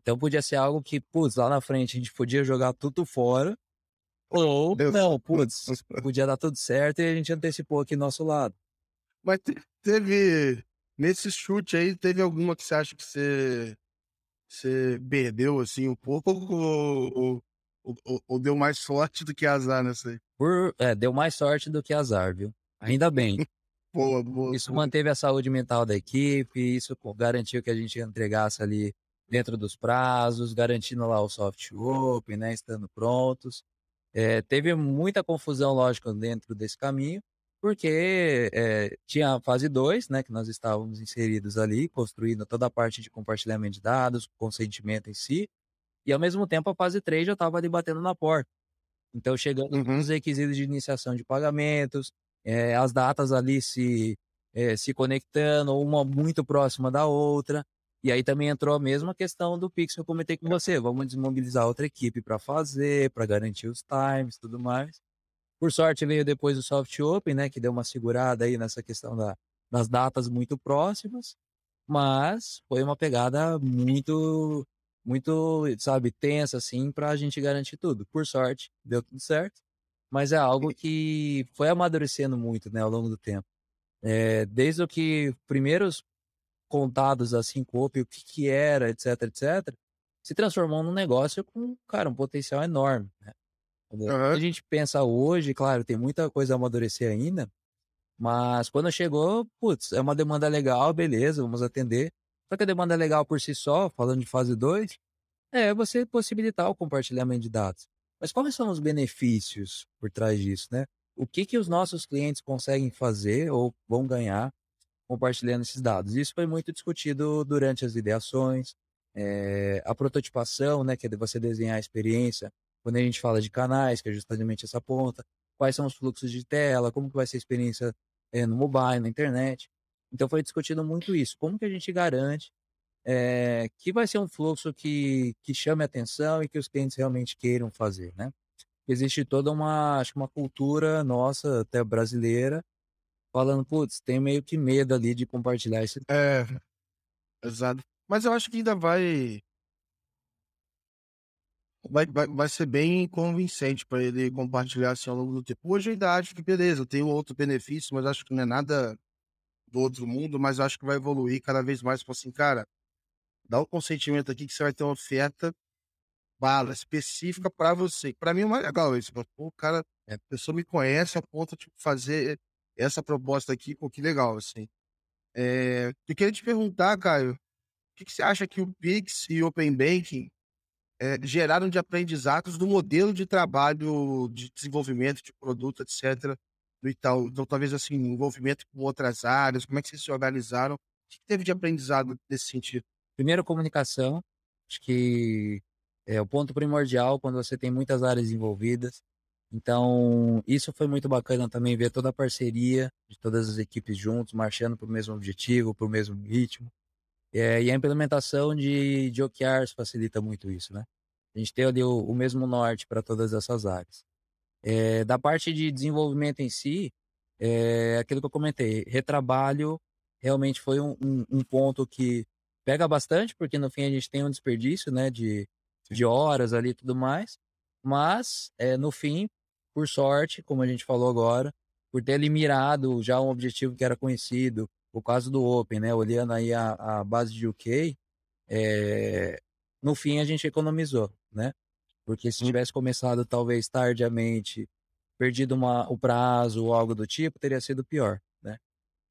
Então podia ser algo que, putz, lá na frente a gente podia jogar tudo fora, ou Deus. não, putz, podia dar tudo certo e a gente antecipou aqui do nosso lado. Mas teve, nesse chute aí, teve alguma que você acha que você, você perdeu, assim, um pouco ou, ou, ou, ou deu mais sorte do que azar nessa aí? Por, é, deu mais sorte do que azar, viu? Ainda bem. boa, boa. Isso boa. manteve a saúde mental da equipe, isso garantiu que a gente entregasse ali dentro dos prazos, garantindo lá o soft open, né, estando prontos. É, teve muita confusão, lógico, dentro desse caminho, porque é, tinha a fase 2, né, que nós estávamos inseridos ali, construindo toda a parte de compartilhamento de dados, consentimento em si, e ao mesmo tempo a fase 3 já estava ali batendo na porta. Então, chegando uhum. os requisitos de iniciação de pagamentos, é, as datas ali se, é, se conectando, uma muito próxima da outra. E aí também entrou a mesma questão do Pix que eu comentei com você. Vamos desmobilizar outra equipe para fazer, para garantir os times tudo mais. Por sorte, veio depois o Soft Open, né? Que deu uma segurada aí nessa questão da, das datas muito próximas. Mas foi uma pegada muito, muito, sabe, tensa, assim, para a gente garantir tudo. Por sorte, deu tudo certo. Mas é algo que foi amadurecendo muito, né, ao longo do tempo. É, desde o que primeiros contados assim com o que, que era, etc, etc, se transformou num negócio com, cara, um potencial enorme. Né? Uhum. A gente pensa hoje, claro, tem muita coisa a amadurecer ainda, mas quando chegou, putz, é uma demanda legal, beleza, vamos atender. Só que a demanda legal por si só, falando de fase 2, é você possibilitar o compartilhamento de dados. Mas quais são os benefícios por trás disso, né? O que, que os nossos clientes conseguem fazer ou vão ganhar compartilhando esses dados. Isso foi muito discutido durante as ideações, é, a prototipação, né, que é de você desenhar a experiência, quando a gente fala de canais, que é justamente essa ponta, quais são os fluxos de tela, como que vai ser a experiência é, no mobile, na internet. Então foi discutido muito isso, como que a gente garante é, que vai ser um fluxo que, que chame atenção e que os clientes realmente queiram fazer, né? Existe toda uma, acho que uma cultura nossa, até brasileira, falando, putz, tem meio que medo ali de compartilhar esse. É, exato. Mas eu acho que ainda vai. Vai, vai, vai ser bem convincente para ele compartilhar assim ao longo do tempo. Hoje eu ainda acho que, beleza, tem outro benefício, mas acho que não é nada do outro mundo, mas acho que vai evoluir cada vez mais. Tipo assim, cara, dá o um consentimento aqui que você vai ter uma oferta bala específica para você. Para mim é mais legal isso. O cara, é. a pessoa me conhece a ponto de fazer essa proposta aqui, pô, que legal, assim. É, eu queria te perguntar, Caio, o que, que você acha que o Pix e o Open Banking é, geraram de aprendizados do modelo de trabalho de desenvolvimento de produto, etc., do Itaú? Então, talvez, assim, envolvimento com outras áreas, como é que vocês se organizaram? O que teve de aprendizado nesse sentido? Primeiro, comunicação. Acho que é o ponto primordial quando você tem muitas áreas envolvidas. Então, isso foi muito bacana também ver toda a parceria de todas as equipes juntos, marchando para o mesmo objetivo, para o mesmo ritmo. É, e a implementação de, de OKRs facilita muito isso, né? A gente tem ali o, o mesmo norte para todas essas áreas. É, da parte de desenvolvimento em si, é aquilo que eu comentei, retrabalho realmente foi um, um, um ponto que pega bastante, porque no fim a gente tem um desperdício, né, de, de horas ali e tudo mais, mas é, no fim por sorte, como a gente falou agora, por ter eliminado já um objetivo que era conhecido, o caso do Open, né? Olhando aí a, a base de UK, é, no fim a gente economizou, né? Porque se tivesse começado talvez tardiamente, perdido uma, o prazo ou algo do tipo, teria sido pior, né?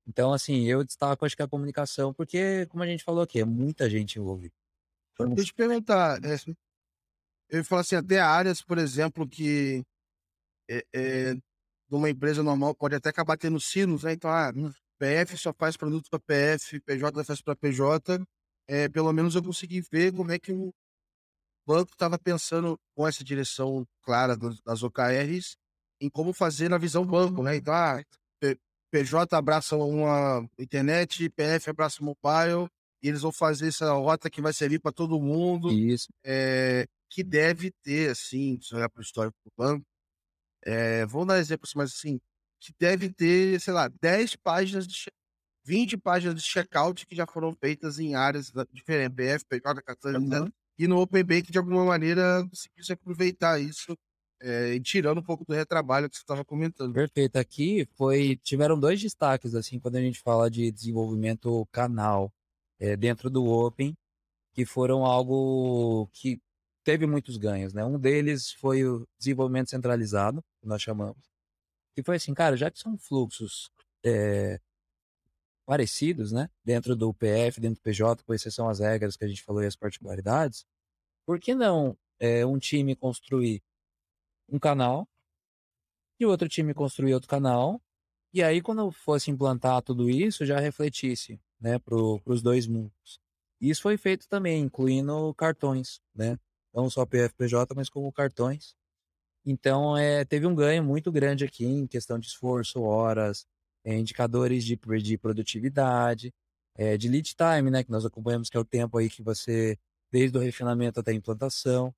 Então, assim, eu destaco acho que a comunicação, porque, como a gente falou aqui, é muita gente envolvida. Deixa eu te perguntar, é, eu falo assim, até áreas, por exemplo, que é, é, de uma empresa normal pode até acabar tendo sinos, né? Então, ah, PF só faz produto para PF, PJ faz para PJ. É, pelo menos eu consegui ver como é que o banco estava pensando com essa direção clara das OKRs em como fazer na visão banco, né? Então, ah, PJ abraça uma internet, PF abraça mobile, e eles vão fazer essa rota que vai servir para todo mundo. Isso. É, que deve ter, assim, se olhar para o histórico do banco, é, vou dar exemplos, mas assim, que deve ter, sei lá, 10 páginas de 20 páginas de checkout que já foram feitas em áreas diferentes, BF, PJ, Catarina, uhum. E no Open Bank, de alguma maneira, conseguiu aproveitar isso, é, e tirando um pouco do retrabalho que você estava comentando. Perfeito. Aqui foi, tiveram dois destaques, assim, quando a gente fala de desenvolvimento canal é, dentro do Open, que foram algo que teve muitos ganhos, né? Um deles foi o desenvolvimento centralizado, que nós chamamos, que foi assim, cara, já que são fluxos é, parecidos, né? Dentro do PF, dentro do PJ, com exceção às regras que a gente falou e as particularidades, por que não é, um time construir um canal e o outro time construir outro canal e aí quando fosse implantar tudo isso já refletisse, né, para os dois mundos. Isso foi feito também, incluindo cartões, né? não só PFPJ, mas como cartões. Então, é, teve um ganho muito grande aqui em questão de esforço, horas, é, indicadores de, de produtividade. é, de lead time, né? Que nós acompanhamos que é o tempo aí que você, desde o refinamento até a implantação.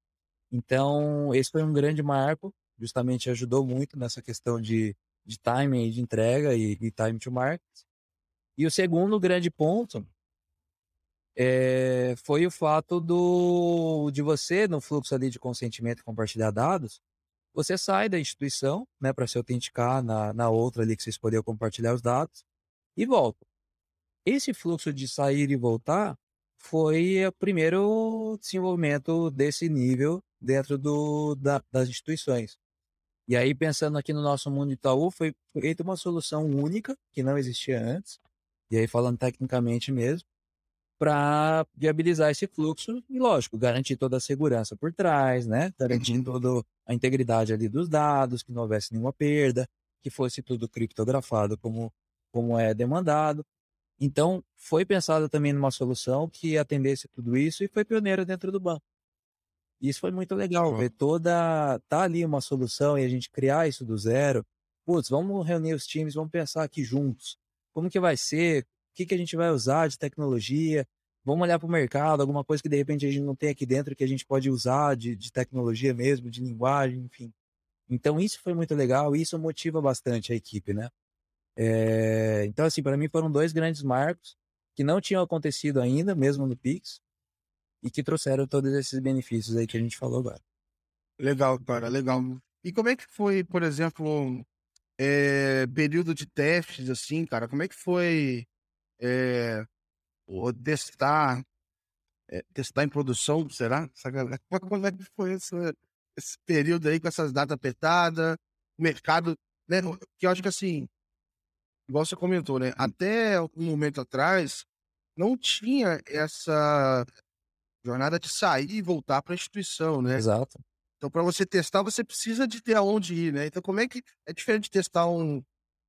Então, esse foi um grande marco, justamente ajudou muito nessa questão de, de timing de entrega e, e time to market. E o segundo grande ponto é, foi o fato do, de você, no fluxo ali de consentimento e compartilhar dados, você sai da instituição, né, para se autenticar na, na outra ali que você escolheu compartilhar os dados e volta. Esse fluxo de sair e voltar foi o primeiro desenvolvimento desse nível dentro do, da, das instituições. E aí, pensando aqui no nosso mundo Itaú, foi feita uma solução única, que não existia antes, e aí falando tecnicamente mesmo, para viabilizar esse fluxo e, lógico, garantir toda a segurança por trás, né? Garantindo uhum. toda a integridade ali dos dados, que não houvesse nenhuma perda, que fosse tudo criptografado como, como é demandado. Então, foi pensado também numa solução que atendesse tudo isso e foi pioneira dentro do banco. Isso foi muito legal, ver toda. Tá ali uma solução e a gente criar isso do zero. Putz, vamos reunir os times, vamos pensar aqui juntos. Como que vai ser? o que, que a gente vai usar de tecnologia, vamos olhar para o mercado, alguma coisa que de repente a gente não tem aqui dentro que a gente pode usar de, de tecnologia mesmo, de linguagem, enfim. Então isso foi muito legal e isso motiva bastante a equipe, né? É, então assim, para mim foram dois grandes marcos que não tinham acontecido ainda, mesmo no Pix, e que trouxeram todos esses benefícios aí que a gente falou agora. Legal, cara, legal. E como é que foi, por exemplo, é, período de testes, assim, cara? Como é que foi é, testar, é, testar em produção, será? Como é que foi esse, esse período aí com essas datas apertadas, mercado, né? Que eu acho que assim, igual você comentou, né? Até um momento atrás, não tinha essa jornada de sair e voltar para a instituição, né? Exato. Então, para você testar, você precisa de ter aonde ir, né? Então, como é que é diferente de testar um,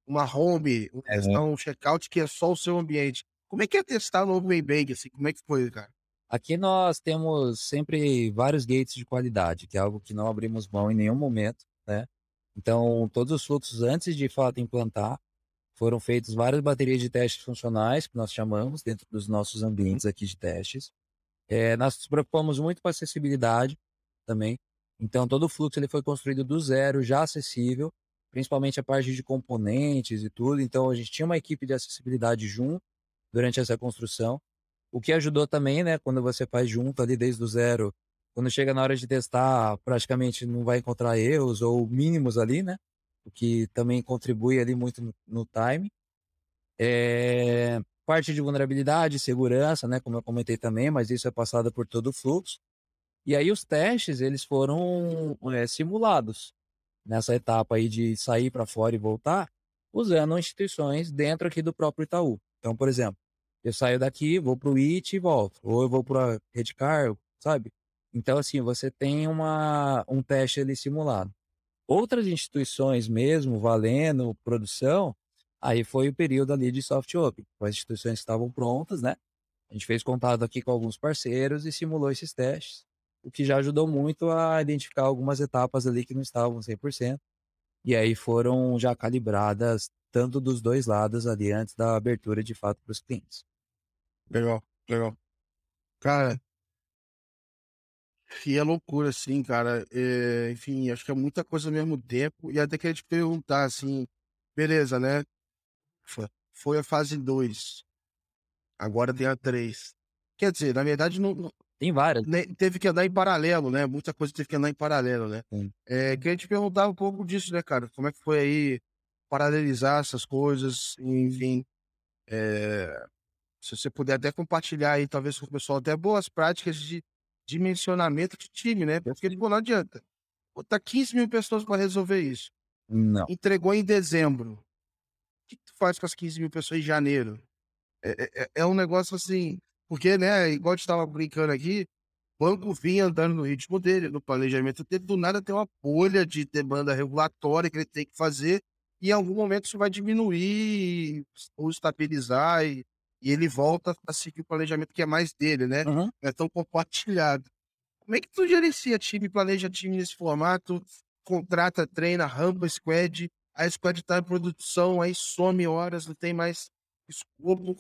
uma home, um, é. um checkout que é só o seu ambiente. Como é que é testar no Open Bank, assim? Como é que foi, cara? Aqui nós temos sempre vários gates de qualidade, que é algo que não abrimos mão em nenhum momento, né? Então, todos os fluxos, antes de fato implantar, foram feitos várias baterias de testes funcionais, que nós chamamos, dentro dos nossos ambientes aqui de testes. É, nós nos preocupamos muito com a acessibilidade também. Então, todo o fluxo ele foi construído do zero, já acessível, principalmente a parte de componentes e tudo. Então a gente tinha uma equipe de acessibilidade junto durante essa construção, o que ajudou também, né, quando você faz junto ali desde o zero, quando chega na hora de testar, praticamente não vai encontrar erros ou mínimos ali, né? O que também contribui ali muito no, time. É, parte de vulnerabilidade, segurança, né, como eu comentei também, mas isso é passado por todo o fluxo. E aí os testes, eles foram é, simulados nessa etapa aí de sair para fora e voltar, usando instituições dentro aqui do próprio Itaú. Então, por exemplo, eu saio daqui, vou para o IT e volto, ou eu vou para Redcar, sabe? Então, assim, você tem uma, um teste ali simulado. Outras instituições mesmo, valendo, produção, aí foi o período ali de soft open, as instituições estavam prontas, né? A gente fez contato aqui com alguns parceiros e simulou esses testes o que já ajudou muito a identificar algumas etapas ali que não estavam 100%. E aí foram já calibradas tanto dos dois lados ali antes da abertura de fato para os clientes. Legal, legal. Cara, e é loucura, assim, cara. É, enfim, acho que é muita coisa ao mesmo tempo. E até queria te perguntar, assim, beleza, né? Foi a fase 2. Agora tem a 3. Quer dizer, na verdade, não, tem várias. Teve que andar em paralelo, né? Muita coisa teve que andar em paralelo, né? É, queria te perguntar um pouco disso, né, cara? Como é que foi aí paralelizar essas coisas, enfim. É, se você puder até compartilhar aí, talvez com o pessoal, até boas práticas de dimensionamento de time, né? Porque, pô, não adianta. Botar 15 mil pessoas para resolver isso. Não. Entregou em dezembro. O que tu faz com as 15 mil pessoas em janeiro? É, é, é um negócio assim porque, né, igual a gente estava brincando aqui, o banco vinha andando no ritmo dele, no planejamento dele, do nada tem uma bolha de demanda regulatória que ele tem que fazer, e em algum momento isso vai diminuir ou estabilizar, e, e ele volta a seguir o planejamento que é mais dele, né? Uhum. É tão compartilhado. Como é que tu gerencia time, planeja time nesse formato, contrata, treina, rampa, squad, a squad tá em produção, aí some horas, não tem mais escopo.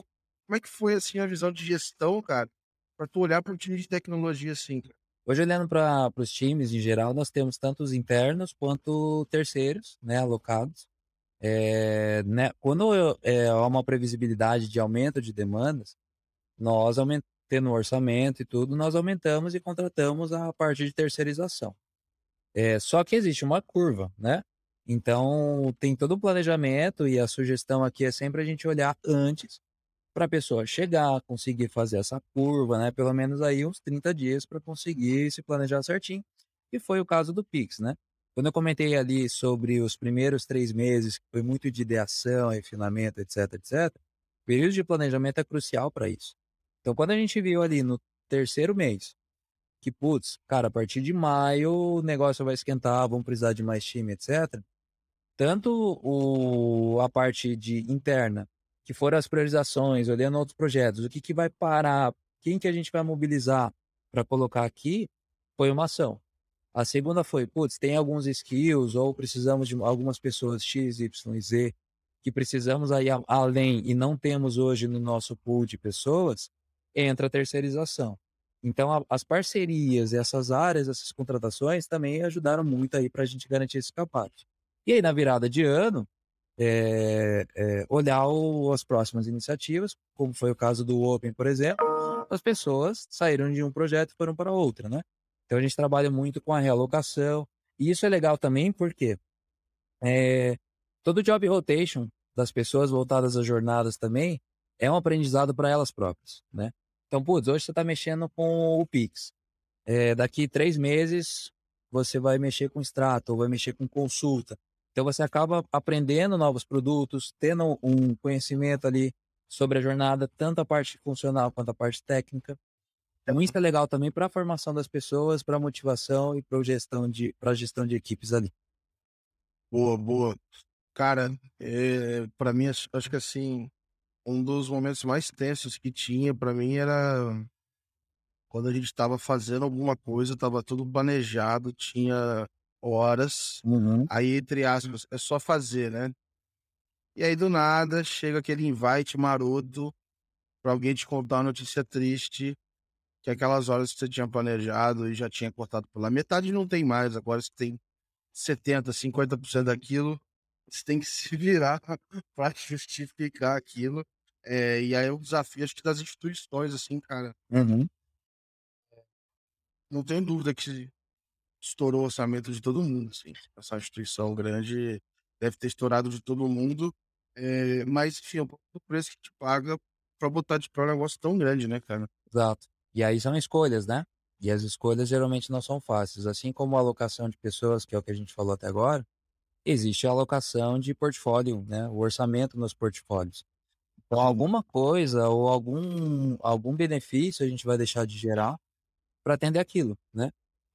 Como é que foi assim a visão de gestão, cara, para tu olhar para um time de tecnologia assim? Cara? Hoje, olhando para os times em geral, nós temos tanto os internos quanto terceiros, né, alocados. É, né, quando é, há uma previsibilidade de aumento de demandas, nós tendo orçamento e tudo, nós aumentamos e contratamos a parte de terceirização. É, só que existe uma curva, né? Então, tem todo o planejamento e a sugestão aqui é sempre a gente olhar antes para a pessoa chegar, conseguir fazer essa curva, né? Pelo menos aí uns 30 dias para conseguir se planejar certinho. E foi o caso do Pix, né? Quando eu comentei ali sobre os primeiros três meses, que foi muito de ideação, refinamento, etc, etc, o período de planejamento é crucial para isso. Então, quando a gente viu ali no terceiro mês, que, putz, cara, a partir de maio o negócio vai esquentar, vamos precisar de mais time, etc. Tanto o, a parte de interna que foram as priorizações, olhando outros projetos, o que, que vai parar, quem que a gente vai mobilizar para colocar aqui, foi uma ação. A segunda foi, putz, tem alguns skills ou precisamos de algumas pessoas X, Y, Z que precisamos aí além e não temos hoje no nosso pool de pessoas, entra a terceirização. Então, a, as parcerias, essas áreas, essas contratações também ajudaram muito aí para a gente garantir esse capacete. E aí, na virada de ano, é, é, olhar o, as próximas iniciativas, como foi o caso do Open, por exemplo, as pessoas saíram de um projeto e foram para outro, né? Então a gente trabalha muito com a realocação, e isso é legal também porque é, todo job rotation das pessoas voltadas às jornadas também é um aprendizado para elas próprias, né? Então, putz, hoje você está mexendo com o Pix. É, daqui três meses você vai mexer com extrato, ou vai mexer com consulta. Então você acaba aprendendo novos produtos, tendo um conhecimento ali sobre a jornada, tanto a parte funcional quanto a parte técnica. Então isso é legal também para a formação das pessoas, para a motivação e para gestão de para gestão de equipes ali. Boa, boa. Cara, é, para mim acho, acho que assim um dos momentos mais tensos que tinha para mim era quando a gente estava fazendo alguma coisa, estava tudo planejado, tinha horas. Uhum. Aí, entre aspas, é só fazer, né? E aí, do nada, chega aquele invite maroto para alguém te contar uma notícia triste, que aquelas horas que você tinha planejado e já tinha cortado pela metade não tem mais. Agora você tem 70%, 50% daquilo. Você tem que se virar para justificar aquilo. É, e aí é o desafio, acho que das instituições, assim, cara. Uhum. Não tenho dúvida que estourou o orçamento de todo mundo, assim. Essa instituição grande deve ter estourado de todo mundo, é, mas, enfim, é um pouco do preço que te paga para botar de pé um negócio tão grande, né, cara? Exato. E aí são escolhas, né? E as escolhas geralmente não são fáceis. Assim como a alocação de pessoas, que é o que a gente falou até agora, existe a alocação de portfólio, né? O orçamento nos portfólios. Então, alguma coisa ou algum, algum benefício a gente vai deixar de gerar para atender aquilo, né?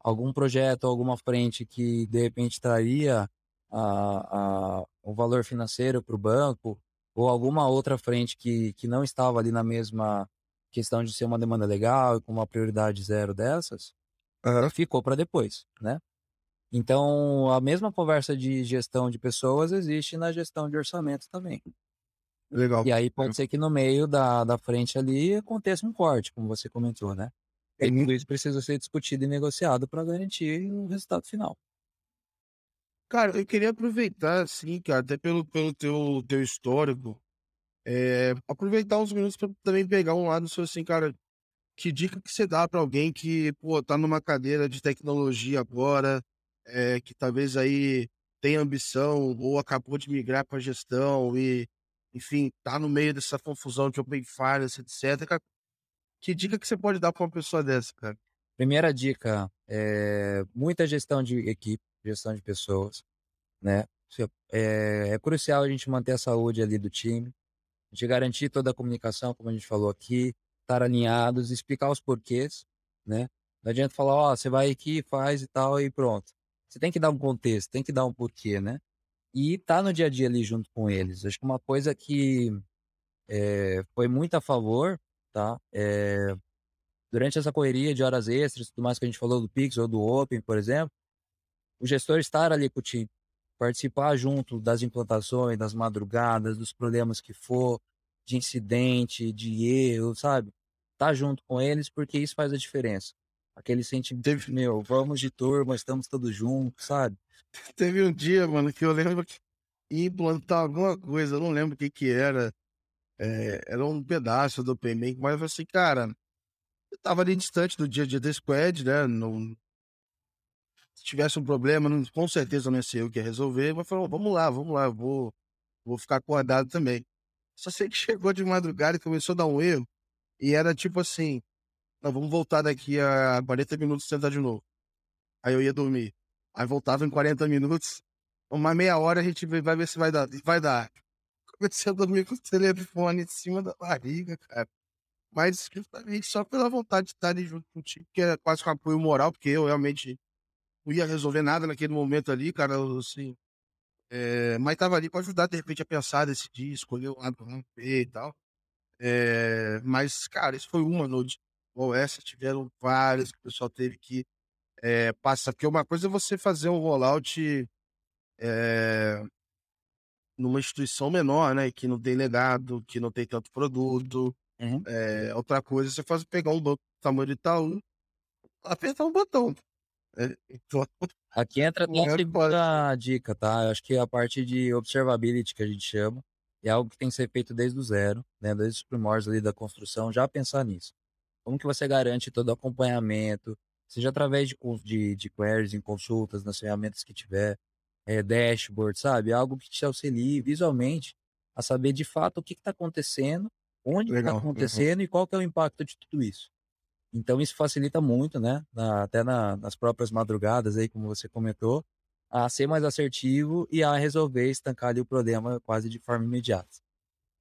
algum projeto, alguma frente que de repente traria a, a, o valor financeiro para o banco, ou alguma outra frente que, que não estava ali na mesma questão de ser uma demanda legal e com uma prioridade zero dessas, uhum. ficou para depois, né? Então, a mesma conversa de gestão de pessoas existe na gestão de orçamento também. Legal. E aí pode ser que no meio da, da frente ali aconteça um corte, como você comentou, né? E tudo isso precisa ser discutido e negociado para garantir o resultado final. Cara, eu queria aproveitar, assim, cara, até pelo, pelo teu, teu histórico, é, aproveitar uns minutos para também pegar um lado seu, assim, cara, que dica que você dá para alguém que, pô, tá numa cadeira de tecnologia agora, é, que talvez aí tenha ambição ou acabou de migrar para gestão e, enfim, tá no meio dessa confusão de open finance, etc. Que dica que você pode dar para uma pessoa dessa, cara? Primeira dica é muita gestão de equipe, gestão de pessoas, né? É, é crucial a gente manter a saúde ali do time, a gente garantir toda a comunicação, como a gente falou aqui, estar alinhados, explicar os porquês, né? Não adianta falar, ó, oh, você vai aqui, faz e tal e pronto. Você tem que dar um contexto, tem que dar um porquê, né? E tá no dia a dia ali junto com eles. Acho que uma coisa que é, foi muito a favor tá? É, durante essa correria de horas extras, tudo mais que a gente falou do Pix ou do Open, por exemplo, o gestor estar ali com o time, participar junto das implantações, das madrugadas, dos problemas que for, de incidente, de erro, sabe? Tá junto com eles porque isso faz a diferença. Aquele sentimento, Teve... meu, vamos de turma, estamos todos juntos, sabe? Teve um dia, mano, que eu lembro que implantar alguma coisa, eu não lembro o que que era. É, era um pedaço do Payment, mas eu falei assim, cara, eu tava ali distante do dia a dia da Squad, né? Não, se tivesse um problema, não, com certeza não ia ser eu que ia resolver, mas falou, vamos lá, vamos lá, vou, vou ficar acordado também. Só sei que chegou de madrugada e começou a dar um erro, e era tipo assim, vamos voltar daqui a 40 minutos e tentar de novo. Aí eu ia dormir. Aí voltava em 40 minutos, uma meia hora a gente vai ver se vai dar. Vai dar. Comecei a dormir com o telefone em cima da barriga, cara. Mas justamente só pela vontade de estar ali junto contigo, que é quase com apoio moral, porque eu realmente não ia resolver nada naquele momento ali, cara, assim. É, mas tava ali para ajudar, de repente, a pensar, decidir, escolher o lado romper e tal. É, mas, cara, isso foi uma noite. Ou essa, tiveram várias que o pessoal teve que é, passar. Porque uma coisa é você fazer um rollout é, numa instituição menor, né? Que não tem legado, que não tem tanto produto. Uhum. Outra coisa é você faz pegar um banco do tamanho de Itaú, apertar um botão. É, Aqui entra a segunda dica, tá? Eu acho que a parte de observability que a gente chama é algo que tem que ser feito desde o zero, né? Desde os primórdios ali da construção, já pensar nisso. Como que você garante todo o acompanhamento, seja através de, de, de queries em consultas, nas ferramentas que tiver, é, dashboard, sabe? Algo que te auxilie visualmente a saber de fato o que está acontecendo, onde está acontecendo uhum. e qual que é o impacto de tudo isso. Então isso facilita muito, né? Na, até na, nas próprias madrugadas aí, como você comentou, a ser mais assertivo e a resolver estancar ali o problema quase de forma imediata.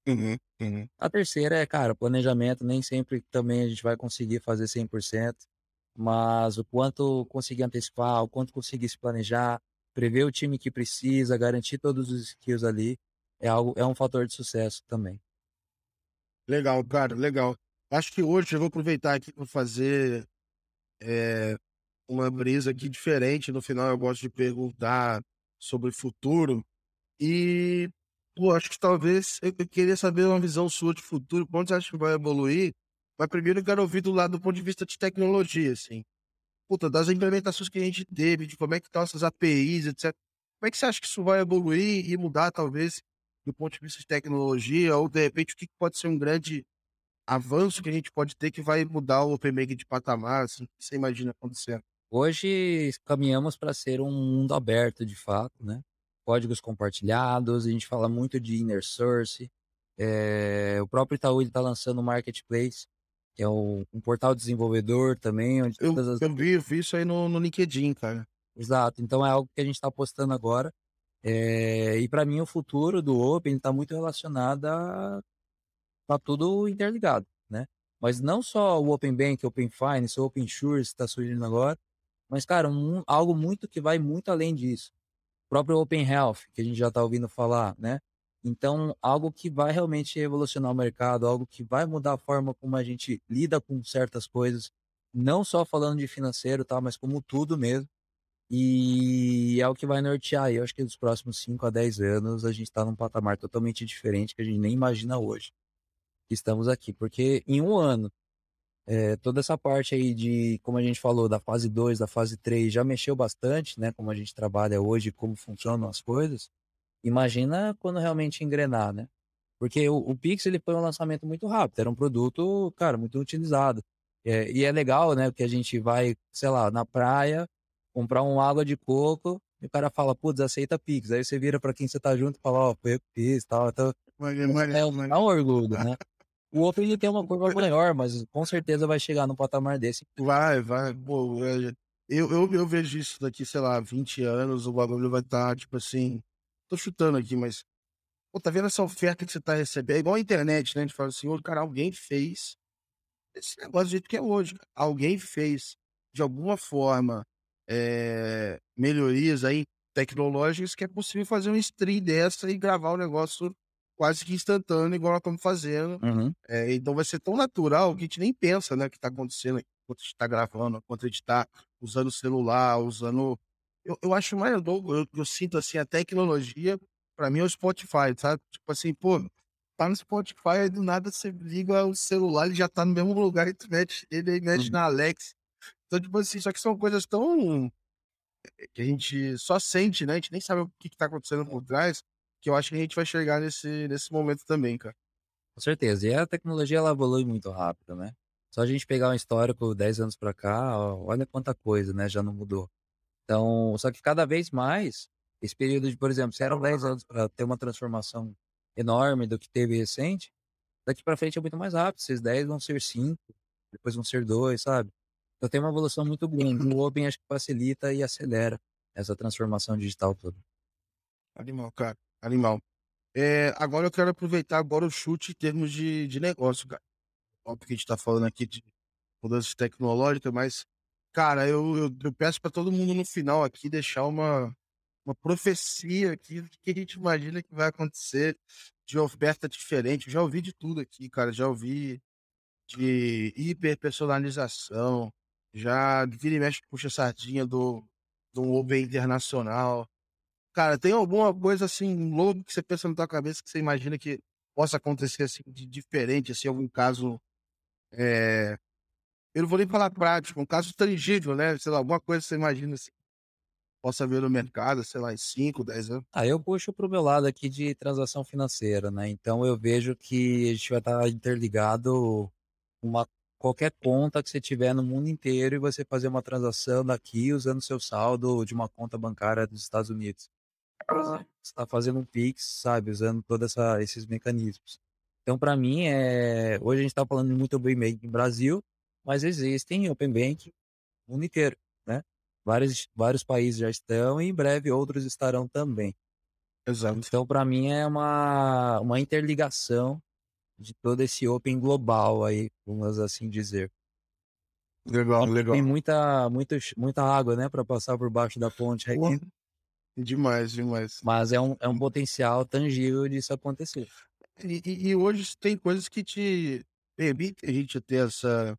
Uhum, uhum. A terceira é, cara, planejamento. Nem sempre também a gente vai conseguir fazer 100%, mas o quanto conseguir antecipar, o quanto conseguir se planejar, prever o time que precisa, garantir todos os skills ali, é, algo, é um fator de sucesso também. Legal, cara, legal. Acho que hoje eu vou aproveitar aqui para fazer é, uma brisa aqui diferente. No final eu gosto de perguntar sobre futuro. E, pô, acho que talvez eu queria saber uma visão sua de futuro, quanto você acha que vai evoluir. Mas primeiro eu quero ouvir do lado do ponto de vista de tecnologia, assim puta, das implementações que a gente teve, de como é que estão essas APIs, etc. Como é que você acha que isso vai evoluir e mudar, talvez, do ponto de vista de tecnologia, ou de repente o que pode ser um grande avanço que a gente pode ter que vai mudar o OpenMake de patamar, assim, o você imagina acontecendo? Hoje caminhamos para ser um mundo aberto, de fato, né? Códigos compartilhados, a gente fala muito de inner source. É, o próprio Itaú está lançando um marketplace que é um, um portal desenvolvedor também, onde eu, todas as... eu vi, eu vi isso aí no, no LinkedIn, cara. Exato, então é algo que a gente está postando agora. É... e para mim o futuro do Open está muito relacionado a tá tudo interligado, né? Mas não só o Open Bank, Open Finance, Open Insurance está surgindo agora, mas cara, um, algo muito que vai muito além disso. O próprio Open Health, que a gente já está ouvindo falar, né? Então, algo que vai realmente revolucionar o mercado, algo que vai mudar a forma como a gente lida com certas coisas, não só falando de financeiro, tá, mas como tudo mesmo. E é o que vai nortear. Eu acho que nos próximos 5 a 10 anos a gente está num patamar totalmente diferente que a gente nem imagina hoje. Estamos aqui, porque em um ano, é, toda essa parte aí de, como a gente falou, da fase 2, da fase 3, já mexeu bastante, né? Como a gente trabalha hoje, como funcionam as coisas. Imagina quando realmente engrenar, né? Porque o, o Pix ele foi um lançamento muito rápido, era um produto, cara, muito utilizado. É, e é legal, né? Que a gente vai, sei lá, na praia, comprar uma água de coco, e o cara fala, putz, aceita Pix. Aí você vira para quem você tá junto e fala, ó, oh, foi eu que fiz tal. Então, é, um, é um orgulho, né? O Open ele tem uma curva maior, mas com certeza vai chegar no patamar desse. Vai, vai. Pô, eu, eu, eu vejo isso daqui, sei lá, 20 anos, o bagulho vai estar, tá, tipo assim, Tô chutando aqui, mas. Pô, tá vendo essa oferta que você tá recebendo? É igual a internet, né? A gente fala assim, ô, cara, alguém fez esse negócio do jeito que é hoje. Alguém fez, de alguma forma, é, melhorias aí tecnológicas que é possível fazer um stream dessa e gravar o negócio quase que instantâneo, igual nós estamos fazendo. Uhum. É, então vai ser tão natural que a gente nem pensa, né, que tá acontecendo enquanto a gente tá gravando, enquanto a gente tá usando o celular, usando eu, eu acho mais eu, eu sinto assim, a tecnologia, para mim é o Spotify, sabe? Tipo assim, pô, tá no Spotify, aí do nada você liga o celular, ele já tá no mesmo lugar e tu mete, ele mexe uhum. na Alex. Então, tipo assim, só que são coisas tão. Eh, que a gente só sente, né? A gente nem sabe o que, que tá acontecendo por trás, que eu acho que a gente vai chegar nesse, nesse momento também, cara. Com certeza. E a tecnologia ela evolui muito rápido, né? Só a gente pegar um histórico 10 anos para cá, olha quanta coisa, né? Já não mudou. Então, só que cada vez mais, esse período de, por exemplo, se eram 10 anos para ter uma transformação enorme do que teve recente, daqui para frente é muito mais rápido. Esses 10 vão ser 5, depois vão ser 2, sabe? Então tem uma evolução muito grande. O Open acho que facilita e acelera essa transformação digital toda. Animal, cara. Animal. É, agora eu quero aproveitar agora o chute em termos de, de negócio, cara. Óbvio que a gente está falando aqui de mudança tecnológica, mas, cara, eu, eu, eu peço para todo mundo no final aqui deixar uma, uma profecia aqui do que a gente imagina que vai acontecer de oferta diferente. Eu já ouvi de tudo aqui, cara. Já ouvi de hiperpersonalização, já vira e mexe puxa sardinha do, do Uber internacional. Cara, tem alguma coisa assim louco que você pensa na tua cabeça que você imagina que possa acontecer assim de diferente, assim, algum caso é... eu não vou nem falar prático, um caso tangível, né? Sei lá, alguma coisa que você imagina assim, possa ver no mercado, sei lá, em 5, 10 anos? Ah, eu puxo para o meu lado aqui de transação financeira, né? Então eu vejo que a gente vai estar interligado uma qualquer conta que você tiver no mundo inteiro e você fazer uma transação daqui usando seu saldo de uma conta bancária dos Estados Unidos. Está fazendo um Pix, sabe, usando todos esses mecanismos. Então, para mim, é... hoje a gente está falando muito Open Banking no Brasil, mas existem Open Banking no mundo inteiro, né? Vários, vários países já estão e em breve outros estarão também. Exato. Então, para mim, é uma, uma interligação de todo esse Open global aí, vamos assim dizer. Legal, legal. Tem muita, muita, muita água, né, para passar por baixo da ponte aqui. Demais, demais. Mas é um, é um potencial tangível disso acontecer. E, e, e hoje tem coisas que te permitem a gente ter essa,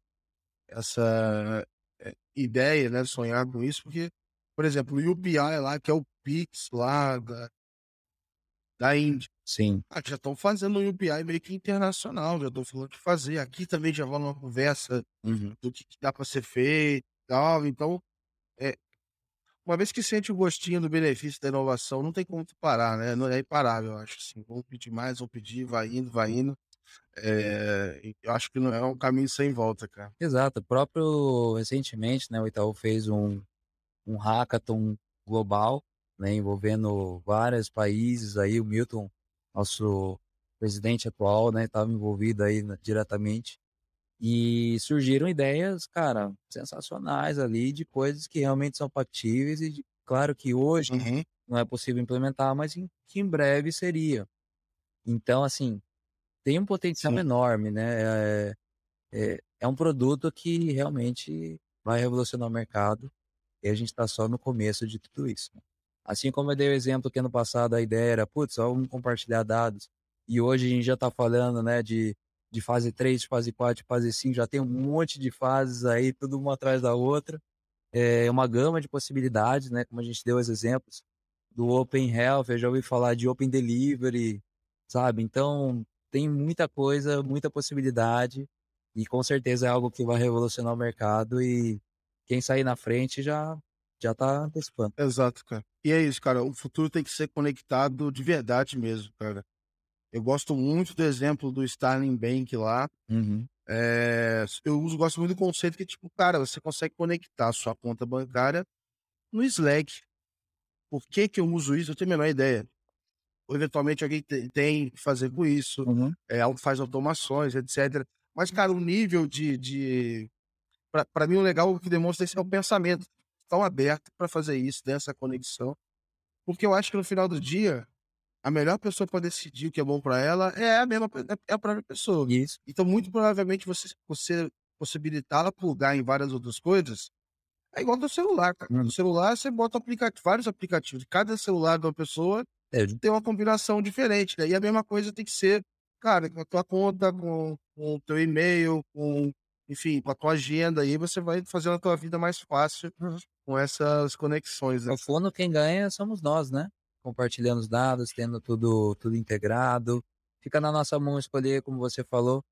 essa eh, ideia, né? Sonhar com isso, porque, por exemplo, o UPI lá, que é o Pix lá da, da Índia. Sim. Ah, já estão fazendo um UPI meio que internacional, já estão falando de fazer. Aqui também já vai uma conversa uhum. do que, que dá para ser feito e tal. Então, é, uma vez que sente o gostinho do benefício da inovação, não tem como parar, né? Não é imparável, eu acho. Assim. Vamos pedir mais, vamos pedir, vai indo, vai indo. É, eu acho que não é um caminho sem volta, cara. Exato. Próprio, recentemente, né, o Itaú fez um, um hackathon global, né, envolvendo vários países aí. O Milton, nosso presidente atual, né, estava envolvido aí diretamente. E surgiram ideias, cara, sensacionais ali de coisas que realmente são factíveis e de, claro que hoje uhum. não é possível implementar, mas em, que em breve seria. Então, assim, tem um potencial Sim. enorme, né? É, é, é, um produto que realmente vai revolucionar o mercado e a gente está só no começo de tudo isso. Né? Assim como eu dei o exemplo que ano passado a ideia era, putz, vamos compartilhar dados. E hoje a gente já está falando, né, de de fase 3, de fase 4, de fase 5, já tem um monte de fases aí, tudo uma atrás da outra. É uma gama de possibilidades, né? Como a gente deu os exemplos do Open Health, eu já ouvi falar de Open Delivery, sabe? Então, tem muita coisa, muita possibilidade e com certeza é algo que vai revolucionar o mercado e quem sair na frente já já tá antecipando. Exato, cara. E é isso, cara. O futuro tem que ser conectado de verdade mesmo, cara. Eu gosto muito do exemplo do Starling Bank lá. Uhum. É, eu uso, gosto muito do conceito que, tipo, cara, você consegue conectar a sua conta bancária no Slack. Por que, que eu uso isso? Eu tenho a menor ideia. Ou, eventualmente alguém tem, tem que fazer com isso, uhum. é, faz automações, etc. Mas, cara, o nível de. de... Para mim, o legal que demonstra isso é o pensamento tão aberto para fazer isso, dessa conexão. Porque eu acho que no final do dia, a melhor pessoa para decidir o que é bom para ela é a mesma é a própria pessoa. Isso. Então, muito provavelmente, você, você possibilitá-la plugar em várias outras coisas é igual do celular, cara. Hum. No celular, você bota aplicativo, vários aplicativos. Cada celular de uma pessoa é. tem uma combinação diferente. Né? E a mesma coisa tem que ser, cara, com a tua conta, com, com o teu e-mail, com, enfim, com a tua agenda. Aí você vai fazendo a tua vida mais fácil uhum. com essas conexões. Né? O fono, quem ganha somos nós, né? Compartilhando os dados, tendo tudo, tudo integrado, fica na nossa mão escolher, como você falou,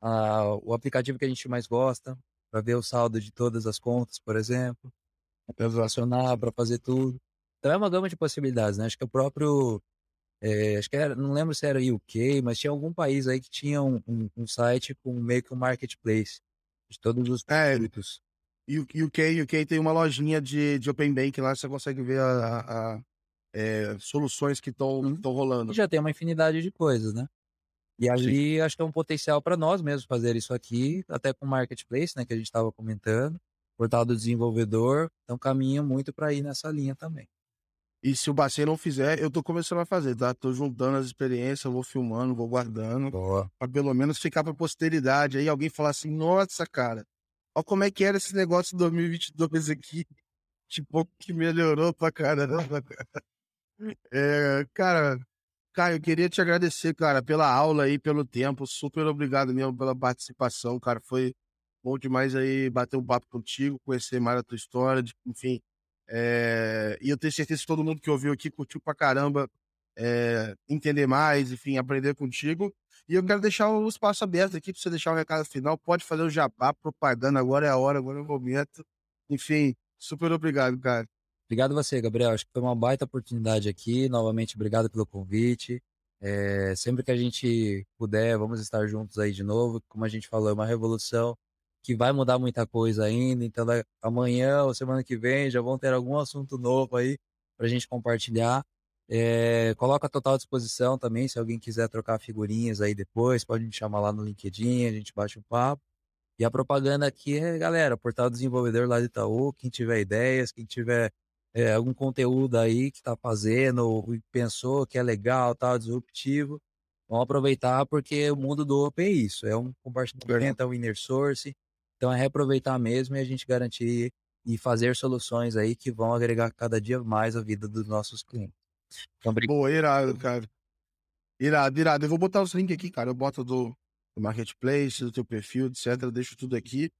a, o aplicativo que a gente mais gosta, para ver o saldo de todas as contas, por exemplo, para relacionar, para fazer tudo. Então é uma gama de possibilidades, né? Acho que o próprio. É, acho que era, não lembro se era UK, mas tinha algum país aí que tinha um, um, um site com meio que um marketplace de todos os é, produtos. UK, UK tem uma lojinha de, de Open Bank lá, você consegue ver a, a é, soluções que estão uhum. rolando. E já tem uma infinidade de coisas, né? E ali Sim. acho que é um potencial para nós mesmos fazer isso aqui, até com o marketplace, né, que a gente estava comentando, portal do desenvolvedor, então caminha muito para ir nessa linha também. E se o Bacen não fizer, eu tô começando a fazer, tá? Tô juntando as experiências, vou filmando, vou guardando. Boa. Pra pelo menos ficar pra posteridade. Aí alguém falar assim, nossa, cara, olha como é que era esse negócio de 2022 aqui. Tipo, que melhorou pra caramba, cara. É, cara, Caio, eu queria te agradecer, cara, pela aula aí, pelo tempo. Super obrigado mesmo pela participação, cara. Foi bom demais aí bater um papo contigo, conhecer mais a tua história, enfim. É, e eu tenho certeza que todo mundo que ouviu aqui curtiu pra caramba é, entender mais, enfim, aprender contigo. E eu quero deixar o espaço aberto aqui para você deixar um recado final. Pode fazer o jabá, propaganda, agora é a hora, agora é o momento. Enfim, super obrigado, cara. Obrigado você, Gabriel. Acho que foi uma baita oportunidade aqui. Novamente, obrigado pelo convite. É, sempre que a gente puder, vamos estar juntos aí de novo. Como a gente falou, é uma revolução que vai mudar muita coisa ainda. Então, amanhã ou semana que vem já vão ter algum assunto novo aí para a gente compartilhar. É, coloca a total disposição também, se alguém quiser trocar figurinhas aí depois, pode me chamar lá no LinkedIn, a gente bate um papo. E a propaganda aqui é, galera, portal desenvolvedor lá de Itaú, quem tiver ideias, quem tiver é, algum conteúdo aí que está fazendo, ou pensou que é legal, tal, disruptivo, vamos aproveitar porque o mundo do Open é isso, é um compartilhamento, é um inner source, então é reaproveitar mesmo e a gente garantir e fazer soluções aí que vão agregar cada dia mais a vida dos nossos clientes. Então, Boa, irado, cara. Irado, irado. Eu vou botar os links aqui, cara. Eu boto do, do Marketplace, do teu perfil, etc. Eu deixo tudo aqui.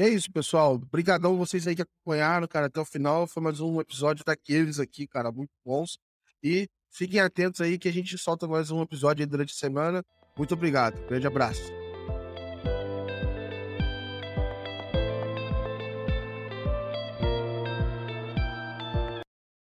E é isso, pessoal. Obrigadão vocês aí que acompanharam, cara, até o final. Foi mais um episódio daqueles aqui, cara, muito bons. E fiquem atentos aí que a gente solta mais um episódio aí durante a semana. Muito obrigado. Grande abraço.